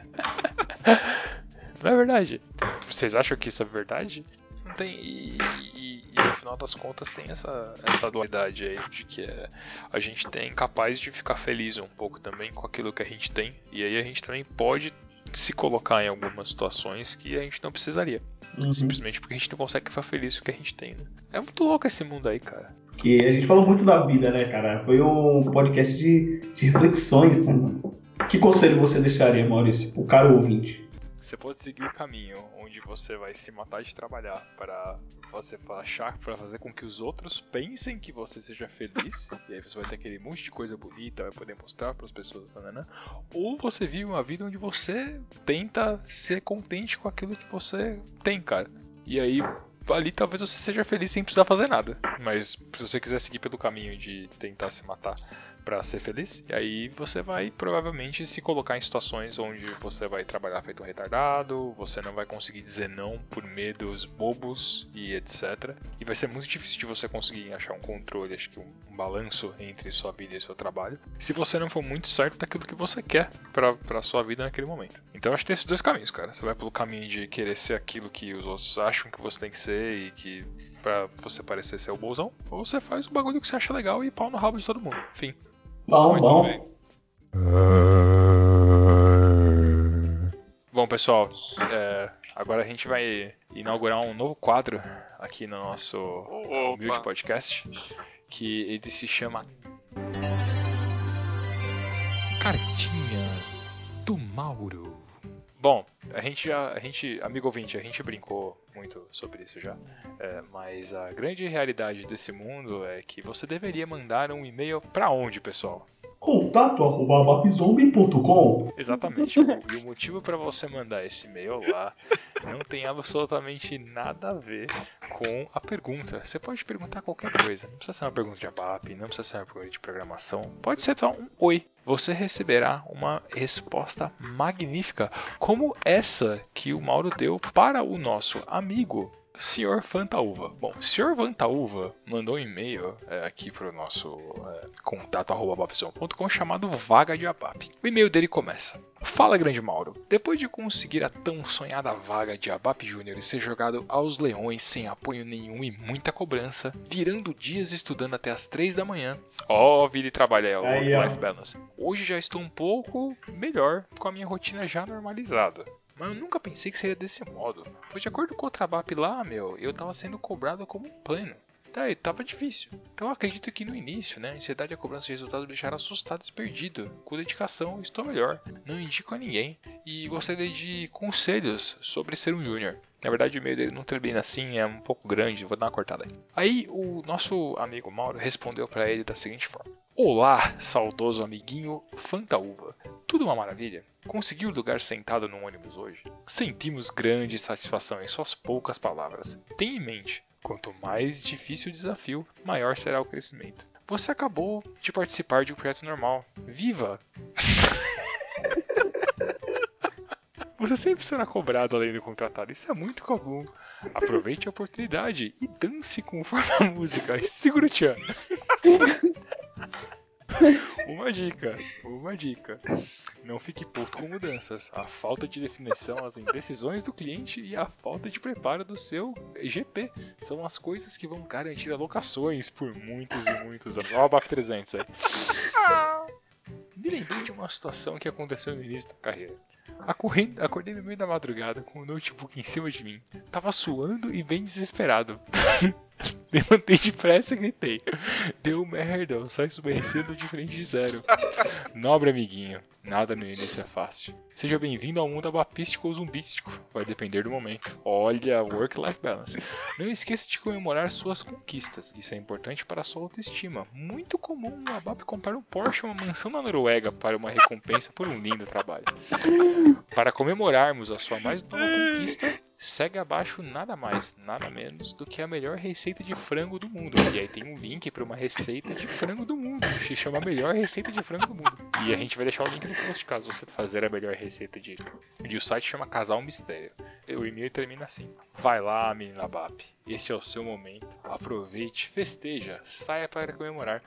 Não é verdade? Vocês acham que isso é verdade? Não tem. E, e- e no final das contas tem essa, essa dualidade aí de que é, a gente é incapaz de ficar feliz um pouco também com aquilo que a gente tem. E aí a gente também pode se colocar em algumas situações que a gente não precisaria. Uhum. Simplesmente porque a gente não consegue ficar feliz com o que a gente tem, né? É muito louco esse mundo aí, cara. Que a gente falou muito da vida, né, cara? Foi um podcast de, de reflexões, né, mano? Que conselho você deixaria, Maurício, pro cara ouvinte? Você pode seguir o caminho onde você vai se matar de trabalhar para você achar, para fazer com que os outros pensem que você seja feliz, e aí você vai ter aquele monte de coisa bonita, vai poder mostrar para as pessoas, né? ou você vive uma vida onde você tenta ser contente com aquilo que você tem, cara. E aí ali talvez você seja feliz sem precisar fazer nada, mas se você quiser seguir pelo caminho de tentar se matar para ser feliz. E aí você vai provavelmente se colocar em situações onde você vai trabalhar feito um retardado, você não vai conseguir dizer não por medos bobos e etc. E vai ser muito difícil de você conseguir achar um controle, acho que um, balanço entre sua vida e seu trabalho, se você não for muito certo daquilo que você quer para sua vida naquele momento. Então acho que tem esses dois caminhos, cara. Você vai pelo caminho de querer ser aquilo que os outros acham que você tem que ser e que para você parecer ser o bolsão, ou você faz o bagulho que você acha legal e pau no rabo de todo mundo. Enfim. Bom, Muito bom. Bem. Bom, pessoal, é, agora a gente vai inaugurar um novo quadro aqui no nosso humilde podcast, que ele se chama Cartinha do Mauro. Bom, a gente já, a gente, amigo ouvinte, a gente brincou muito sobre isso já, é, mas a grande realidade desse mundo é que você deveria mandar um e-mail para onde, pessoal? Contato arroba babzombie.com Exatamente. e o motivo para você mandar esse e-mail lá não tem absolutamente nada a ver com a pergunta. Você pode perguntar qualquer coisa. Não precisa ser uma pergunta de ABAP, não precisa ser uma pergunta de programação. Pode ser só um oi. Você receberá uma resposta magnífica, como essa que o Mauro deu para o nosso amigo Sr. Fantaúva. Bom, Sr. Fantaúva mandou um e-mail é, aqui para o nosso é, contato.com chamado Vaga de ABAP. O e-mail dele começa. Fala, grande Mauro. Depois de conseguir a tão sonhada vaga de ABAP Júnior e ser jogado aos leões sem apoio nenhum e muita cobrança, virando dias estudando até as 3 da manhã. Ó, oh, vida e trabalho Aí, ó. Life Balance. Hoje já estou um pouco melhor com a minha rotina já normalizada. Mas eu nunca pensei que seria desse modo. Pois de acordo com o Trabap lá, meu, eu tava sendo cobrado como um pleno. Daí, tava difícil. Então acredito que no início, né, a ansiedade e a cobrança de resultado me deixaram assustado e perdido. Com dedicação, estou melhor. Não indico a ninguém. E gostaria de conselhos sobre ser um júnior. Na verdade, o e-mail dele não termina assim, é um pouco grande, vou dar uma cortada aí. Aí, o nosso amigo Mauro respondeu para ele da seguinte forma: Olá, saudoso amiguinho Fantaúva. Tudo uma maravilha? Conseguiu lugar sentado no ônibus hoje? Sentimos grande satisfação em suas poucas palavras. Tenha em mente, quanto mais difícil o desafio, maior será o crescimento. Você acabou de participar de um projeto normal. Viva! Você sempre será cobrado além do contratado. Isso é muito comum. Aproveite a oportunidade e dance conforme a música. Segura o tchan. Uma dica, uma dica. Não fique puto com mudanças. A falta de definição, as indecisões do cliente e a falta de preparo do seu GP são as coisas que vão garantir alocações por muitos e muitos anos. Olha o BAP 300 aí. Me lembrei de uma situação que aconteceu no início da carreira. Acordei, acordei no meio da madrugada com o notebook em cima de mim. Tava suando e bem desesperado. Levantei depressa e gritei. Deu merda, eu saio esbarrecendo de frente de zero. Nobre amiguinho, nada no início é fácil. Seja bem-vindo ao mundo abapístico ou zumbístico. Vai depender do momento. Olha, work-life balance. Não esqueça de comemorar suas conquistas. Isso é importante para a sua autoestima. Muito comum o Abap comprar um Porsche ou uma mansão na Noruega para uma recompensa por um lindo trabalho. Para comemorarmos a sua mais nova conquista, segue abaixo nada mais, nada menos do que a melhor receita de frango do mundo. E aí tem um link para uma receita de frango do mundo, que se chama Melhor Receita de Frango do Mundo. E a gente vai deixar o link no post caso você fazer a melhor receita de. E o site chama Casal Mistério. O e-mail termina assim: Vai lá, menina BAP. Esse é o seu momento. Aproveite, festeja, saia para comemorar.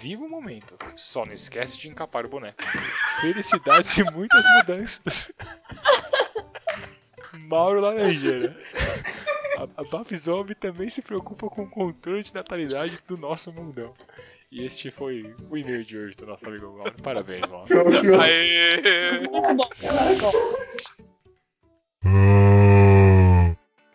Viva o momento. Só não esquece de encapar o boneco. Felicidades e muitas mudanças. Mauro Laranjeira. A, a também se preocupa com o controle de natalidade do nosso mundão. E este foi o e-mail de hoje do nosso amigo Mauro. Parabéns, Mauro. Aê! Muito bom.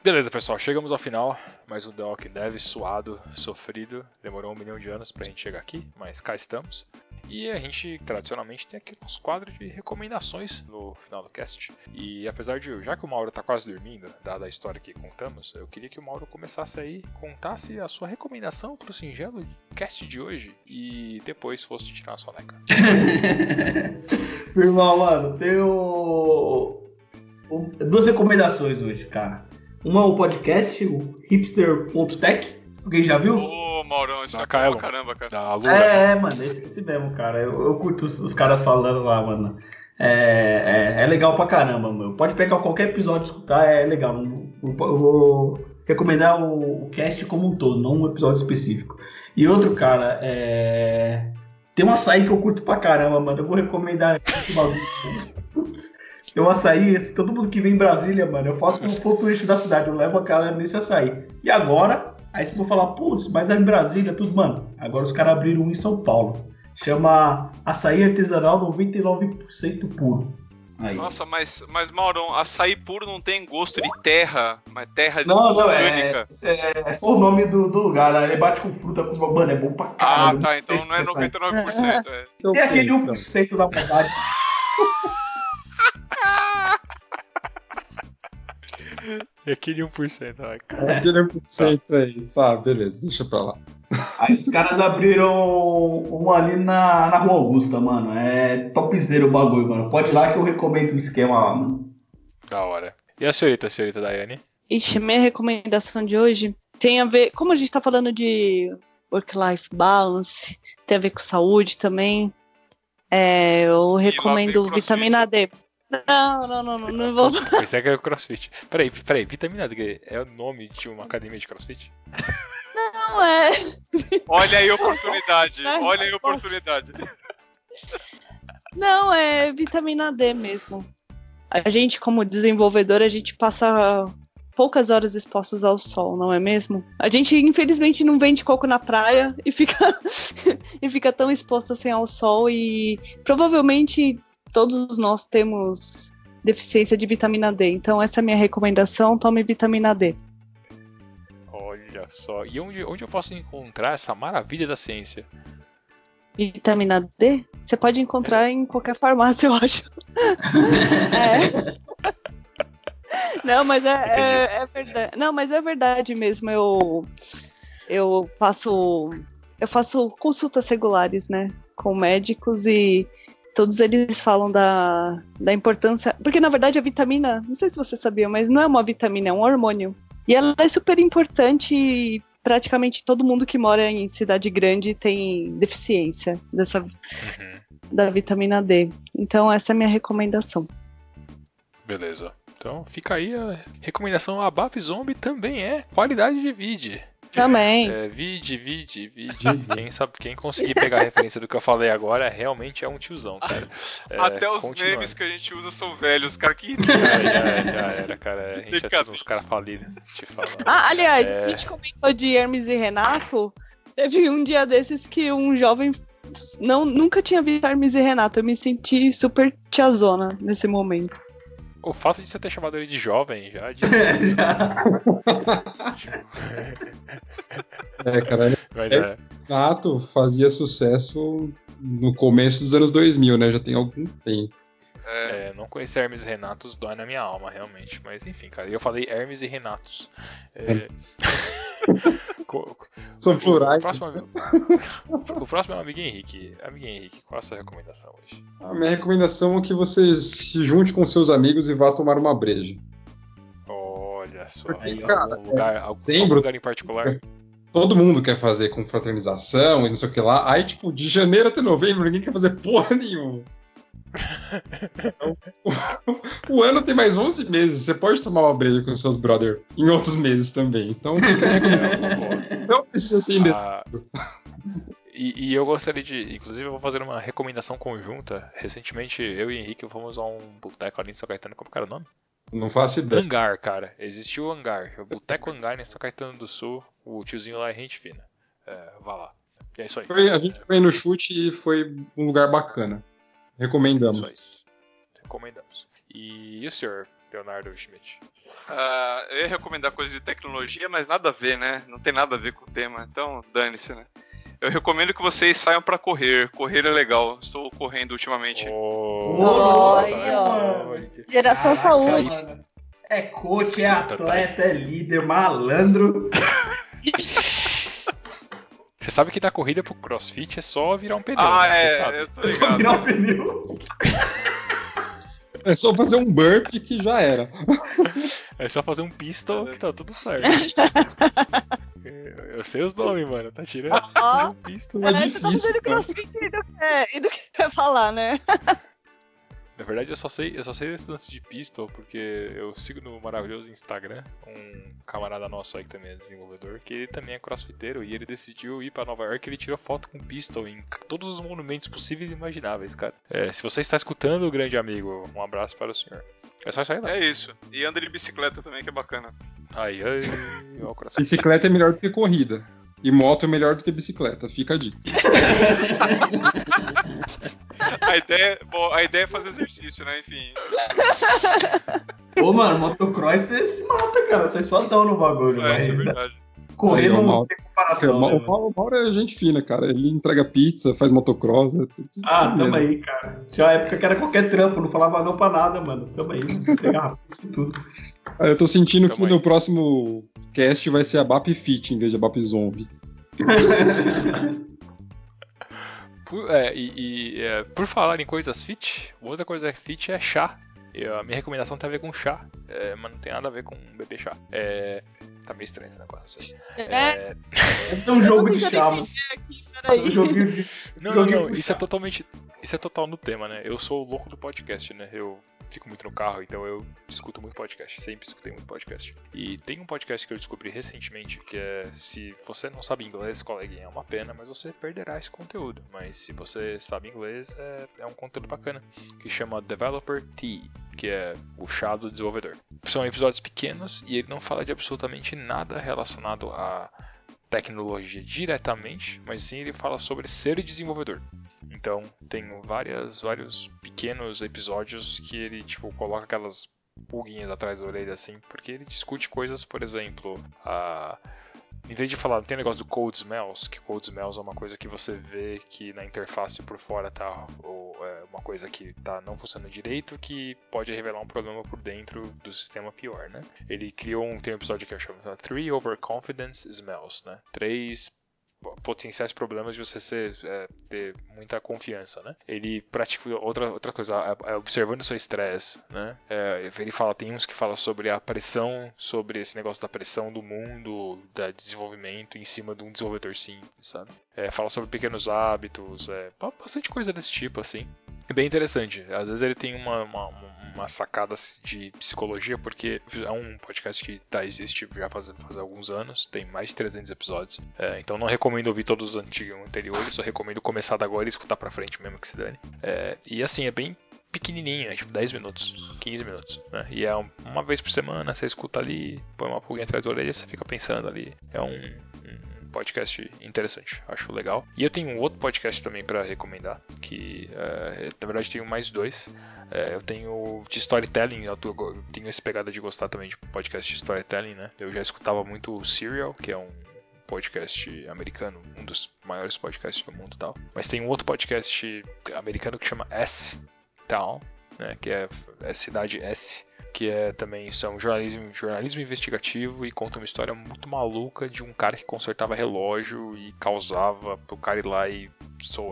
Beleza, pessoal, chegamos ao final. Mais um Walking Dead suado, sofrido. Demorou um milhão de anos pra gente chegar aqui, mas cá estamos. E a gente tradicionalmente tem aqui o nosso quadro de recomendações no final do cast. E apesar de, já que o Mauro tá quase dormindo, dada a história que contamos, eu queria que o Mauro começasse aí, contasse a sua recomendação pro singelo cast de hoje e depois fosse tirar a soneca. Irmão, mano, tenho duas recomendações hoje, cara. Uma é o podcast, o hipster.tech. Alguém já viu? Ô, Maurão, isso Da é pra caramba, cara. Da Lura. É, é, mano, esse, esse mesmo, cara. Eu, eu curto os, os caras falando lá, mano. É, é, é legal pra caramba, mano. Pode pegar qualquer episódio e escutar, é legal. Eu, eu vou recomendar o, o cast como um todo, não um episódio específico. E outro, cara, é. Tem um açaí que eu curto pra caramba, mano. Eu vou recomendar esse bagulho. Putz. Tem um açaí, todo mundo que vem em Brasília, mano, eu faço como ponto turístico da cidade, eu levo a galera nesse açaí. E agora, aí vocês vão falar, putz, mas é em Brasília, tudo, mano. Agora os caras abriram um em São Paulo. Chama Açaí Artesanal 99% puro. Aí. Nossa, mas, mas Maurão, açaí puro não tem gosto de terra, mas terra Não, não, é, é, é só o nome do, do lugar, né? Ele bate com fruta, com mano, é bom pra Ah, caralho. tá, então não é Esse açaí. 99%. É. É aquele 1% da bondade. Aquele 1%, vai, cara. Aquele 1% aí. Tá, beleza, deixa pra lá. Aí os caras abriram um ali na, na Rua Augusta, mano. É topzera o bagulho, mano. Pode ir lá que eu recomendo o esquema lá, mano. Da hora. E a senhorita, a senhorita Daiane? Ixi, minha recomendação de hoje tem a ver. Como a gente tá falando de work-life balance, tem a ver com saúde também. É, eu recomendo vitamina D. Não, não, não, não, não vou. Pensei que era crossfit. Peraí, peraí, vitamina D é o nome de uma academia de crossfit? Não é. Olha aí a oportunidade. Olha aí a oportunidade. Não, é vitamina D mesmo. A gente, como desenvolvedor, a gente passa poucas horas expostos ao sol, não é mesmo? A gente, infelizmente, não vende coco na praia e fica, e fica tão exposto assim ao sol e provavelmente todos nós temos deficiência de vitamina D. Então essa é a minha recomendação, tome vitamina D. Olha só. E onde, onde eu posso encontrar essa maravilha da ciência? Vitamina D? Você pode encontrar em qualquer farmácia, eu acho. É. Não, mas é, é, é verdade. Não, mas é verdade mesmo. Eu eu faço eu faço consultas regulares, né, com médicos e todos eles falam da, da importância, porque na verdade a vitamina, não sei se você sabia, mas não é uma vitamina, é um hormônio. E ela é super importante e praticamente todo mundo que mora em cidade grande tem deficiência dessa Uhum. da vitamina D. Então essa é a minha recomendação. Beleza. Então fica aí a recomendação. A BAP Zombie também é qualidade de vídeo. Também. É, vide, vide, vide. Quem sabe, quem conseguir pegar a referência do que eu falei agora realmente é um tiozão, cara. É, Até os memes que a gente usa são velhos, cara. Que Já, já, já era, cara. A gente já teve uns caras falidos. Ah, aliás, É. a gente comentou de Hermes e Renato. Teve um dia desses que um jovem não, nunca tinha visto Hermes e Renato. Eu me senti super tiazona nesse momento. O fato de você ter chamado ele de jovem já. De... É, cara, Mas É. é. Renato fazia sucesso no começo dos anos 2000, né? Já tem algum tempo. É, É, não conhecer Hermes e Renatos dói na minha alma, realmente. Mas enfim, cara. Eu falei Hermes e Renatos. É... São plurais. O próximo, é o amiguinho Henrique. Amiguinho Henrique, qual a sua recomendação hoje? A minha recomendação é que você se junte com seus amigos e vá tomar uma breja. Olha só. Porque, algum cara, lugar, algum, dezembro- algum lugar em particular? Todo mundo quer fazer confraternização e não sei o que lá. Aí, tipo, de janeiro até novembro, ninguém quer fazer porra nenhuma. Então, o ano tem mais 11 meses. Você pode tomar uma breja com seus brother em outros meses também. Então, fica recomendação. Não precisa ser indeciso. Ah, e, e eu gostaria de. Inclusive, eu vou fazer uma recomendação conjunta. Recentemente, eu e Henrique fomos a um boteco ali em São Caetano. Como que era o nome? Não faço ideia. Hangar, cara. Existiu o Hangar. O Boteco Hangar em São Caetano do Sul. O tiozinho lá é gente fina. É, vá lá. E é isso aí. Foi- a gente foi no chute e foi um lugar bacana. Recomendamos. Recomendamos. E, e o senhor, Leonardo Schmidt? ah, eu ia recomendar coisa de tecnologia, mas nada a ver, né? Não tem nada a ver com o tema, então dane-se, né? Eu recomendo que vocês saiam pra correr. Correr é legal. Estou correndo ultimamente. Oh, nossa, ó. olha. Geração Caraca, saúde. mano. É coach, é atleta, é líder, malandro. Você sabe que da corrida pro crossfit é só virar um pneu. Ah, né? É, eu tô Só ligado. virar o pneu. É só fazer um burp que já era. É só fazer um pistol que tá tudo certo. Eu sei os nomes, mano. Tá tirando Ó. um pistol. É É, você tá difícil, fazendo crossfit e não quer, e falar, né? Na verdade, eu só sei, eu só sei desse lance de pistol porque eu sigo no maravilhoso Instagram um camarada nosso aí que também é desenvolvedor, que ele também é crossfiteiro e ele decidiu ir pra Nova York e ele tirou foto com pistol em todos os monumentos possíveis e imagináveis, cara. É, se você está escutando, grande amigo, um abraço para o senhor. É só isso aí, não. É isso. E anda de bicicleta também, que é bacana. Aí, aí, ó o coração. Bicicleta é melhor do que corrida. E moto é melhor do que bicicleta. Fica a dica. A ideia, bom, a ideia é fazer exercício, né? Enfim. Ô, mano, motocross você se mata, cara. Você é fodão no bagulho, É, mas isso é verdade. Correr o não Mauro- tem O comparação. né, Mauro, mano? o Mauro é gente fina, cara. Ele entrega pizza, faz motocross. É tudo Ah, tamo mesmo. aí, cara. Tinha uma época que era qualquer trampo, não falava não pra nada, mano. Tamo aí, pegava isso e tudo. Ah, eu tô sentindo Tamo que aí. no próximo cast vai ser a BAP Fit em vez de a BAP Zombie. Por, é, e, e, é, por falar em coisas fit, outra coisa fit é chá. E a minha recomendação tem a ver com chá, é, mas não tem nada a ver com beber chá. É, tá meio estranho esse negócio. É, Deve ser um jogo de chá, mano. entender aqui, Um peraí. joguinho de. Não, não, não, isso é totalmente. Isso é total no tema, né? Eu sou o louco do podcast, né? Eu fico muito no carro, então eu escuto muito podcast. Sempre escutei muito podcast. E tem um podcast que eu descobri recentemente que é se você não sabe inglês, coleguinha, é uma pena, mas você perderá esse conteúdo. Mas se você sabe inglês, é, é um conteúdo bacana. Que chama Developer Tea, que é o chá do desenvolvedor. São episódios pequenos e ele não fala de absolutamente nada relacionado a tecnologia diretamente, mas sim ele fala sobre ser desenvolvedor. Então, tem várias, vários pequenos episódios que ele tipo coloca aquelas pulguinhas atrás da orelha assim, porque ele discute coisas, por exemplo, a em vez de falar, tem o negócio do code smells, que code smells é uma coisa que você vê que na interface por fora tá ou é uma coisa que tá não funcionando direito, que pode revelar um problema por dentro do sistema pior, né? Ele criou um, tem um episódio que eu chamo de Three Overconfidence Smells, né? Três potenciais problemas de você ser, é, ter muita confiança, né? Ele pratica outra, outra coisa, é, é observando seu estresse, né? É, ele fala, tem uns que fala sobre a pressão, sobre esse negócio da pressão do mundo, da desenvolvimento em cima de um desenvolvedor simples, sabe? É, fala sobre pequenos hábitos, é, bastante coisa desse tipo, assim. É bem interessante. Às vezes ele tem uma, uma, uma sacada de psicologia, porque é um podcast que tá, existe já faz, faz alguns anos, tem mais de 300 episódios. É, então não recomendo ouvir todos os antigos anteriores, só recomendo começar da agora e escutar pra frente mesmo que se dane. É, e assim, é bem pequenininho, é tipo 10 minutos, 15 minutos, né? E é um- uma vez por semana, você escuta ali, põe uma pulguinha atrás da orelha, você fica pensando ali. É um, um podcast interessante, acho legal. E eu tenho um outro podcast também pra recomendar, que é, na verdade tenho mais dois. É, eu tenho de storytelling, eu tenho essa pegada de gostar também de podcast de storytelling, né? Eu já escutava muito o Serial, que é um podcast americano, um dos maiores podcasts do mundo e tal. Mas tem um outro podcast americano que chama S Town, né, que é, é Cidade S, que é também isso é jornalismo, jornalismo investigativo e conta uma história muito maluca de um cara que consertava relógio e causava pro cara ir lá e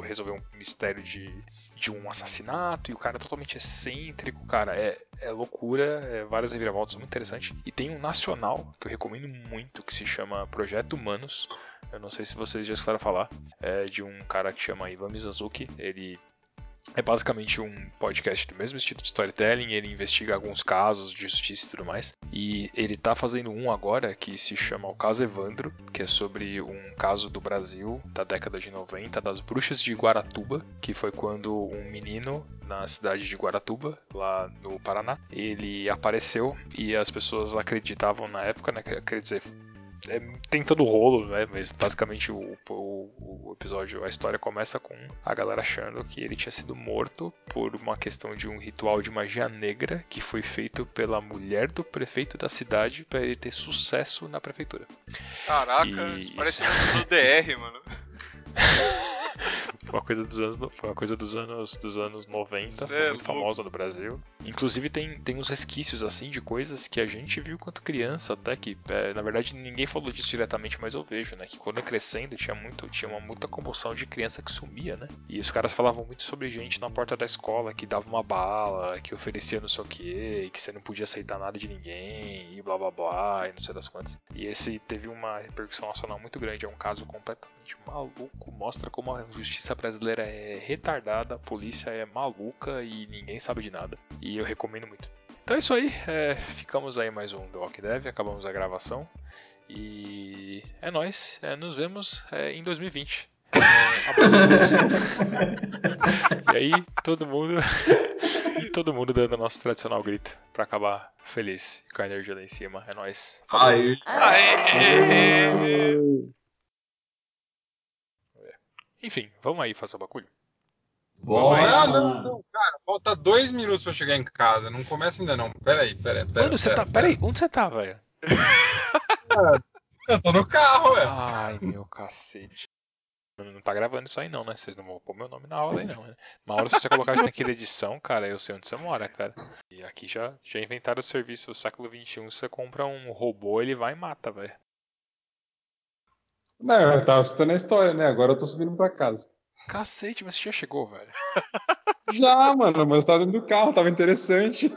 resolver um mistério de, de um assassinato e o cara é totalmente excêntrico, cara, é, é loucura, é várias reviravoltas muito interessante. E tem um nacional que eu recomendo muito que se chama Projeto Humanos. Eu não sei se vocês já escutaram falar, é de um cara que chama Ivan Mizanzuki. Ele é basicamente um podcast do mesmo estilo de storytelling, ele investiga alguns casos de justiça e tudo mais. E ele tá fazendo um agora que se chama O Caso Evandro, que é sobre um caso do Brasil da década de 90, das bruxas de Guaratuba, que foi quando um menino na cidade de Guaratuba, lá no Paraná, ele apareceu e as pessoas acreditavam na época, né, quer dizer, é, tem todo o rolo, né? Mas basicamente o, o, o episódio, a história começa com a galera achando que ele tinha sido morto por uma questão de um ritual de magia negra que foi feito pela mulher do prefeito da cidade para ele ter sucesso na prefeitura. Caraca, E isso parece um do DR, mano. Foi uma coisa dos anos, no- foi uma coisa dos anos, dos anos 90, foi É muito famosa no Brasil. Inclusive tem, tem uns resquícios assim de coisas que a gente viu quando criança, até que é, na verdade ninguém falou disso diretamente, mas eu vejo, né, que quando eu crescendo tinha muito, tinha uma muita comoção de criança que sumia, né? E os caras falavam muito sobre gente na porta da escola que dava uma bala, que oferecia não sei o que, que você não podia aceitar nada de ninguém e blá blá blá e não sei das quantas. E esse teve uma repercussão nacional muito grande, é um caso completamente maluco, mostra como a justiça brasileira é retardada, a polícia é maluca e ninguém sabe de nada. E eu recomendo muito. Então é isso aí, é, ficamos aí mais um do Walk Dev, acabamos a gravação. E é nóis, é, nos vemos é, em 2020. É, abraço a todos. e aí, todo mundo. todo mundo dando o nosso tradicional grito pra acabar feliz com a energia lá em cima. É nóis. Aí. Aê! Enfim, vamos aí fazer o bagulho. Ah, Bora. não, não, cara. Falta dois minutos pra chegar em casa. Não começa ainda não. Pera aí, pera aí. Pera, Mano, você pera, tá. Peraí, onde você tá, velho? Eu tô no carro, velho. Ai, meu cacete. Não, não tá gravando isso aí não, né? Vocês não vão pôr meu nome na aula aí não, né? Uma hora se você colocar isso naquela edição, cara, eu sei onde você mora, cara. E aqui já, já inventaram o serviço, o século XXI, você compra um robô, ele vai e mata, velho. Não, eu tava escutando a história, né? Agora eu tô subindo pra casa. Cacete, mas você já chegou, velho. Já, mano, mas eu tava dentro do carro, tava interessante.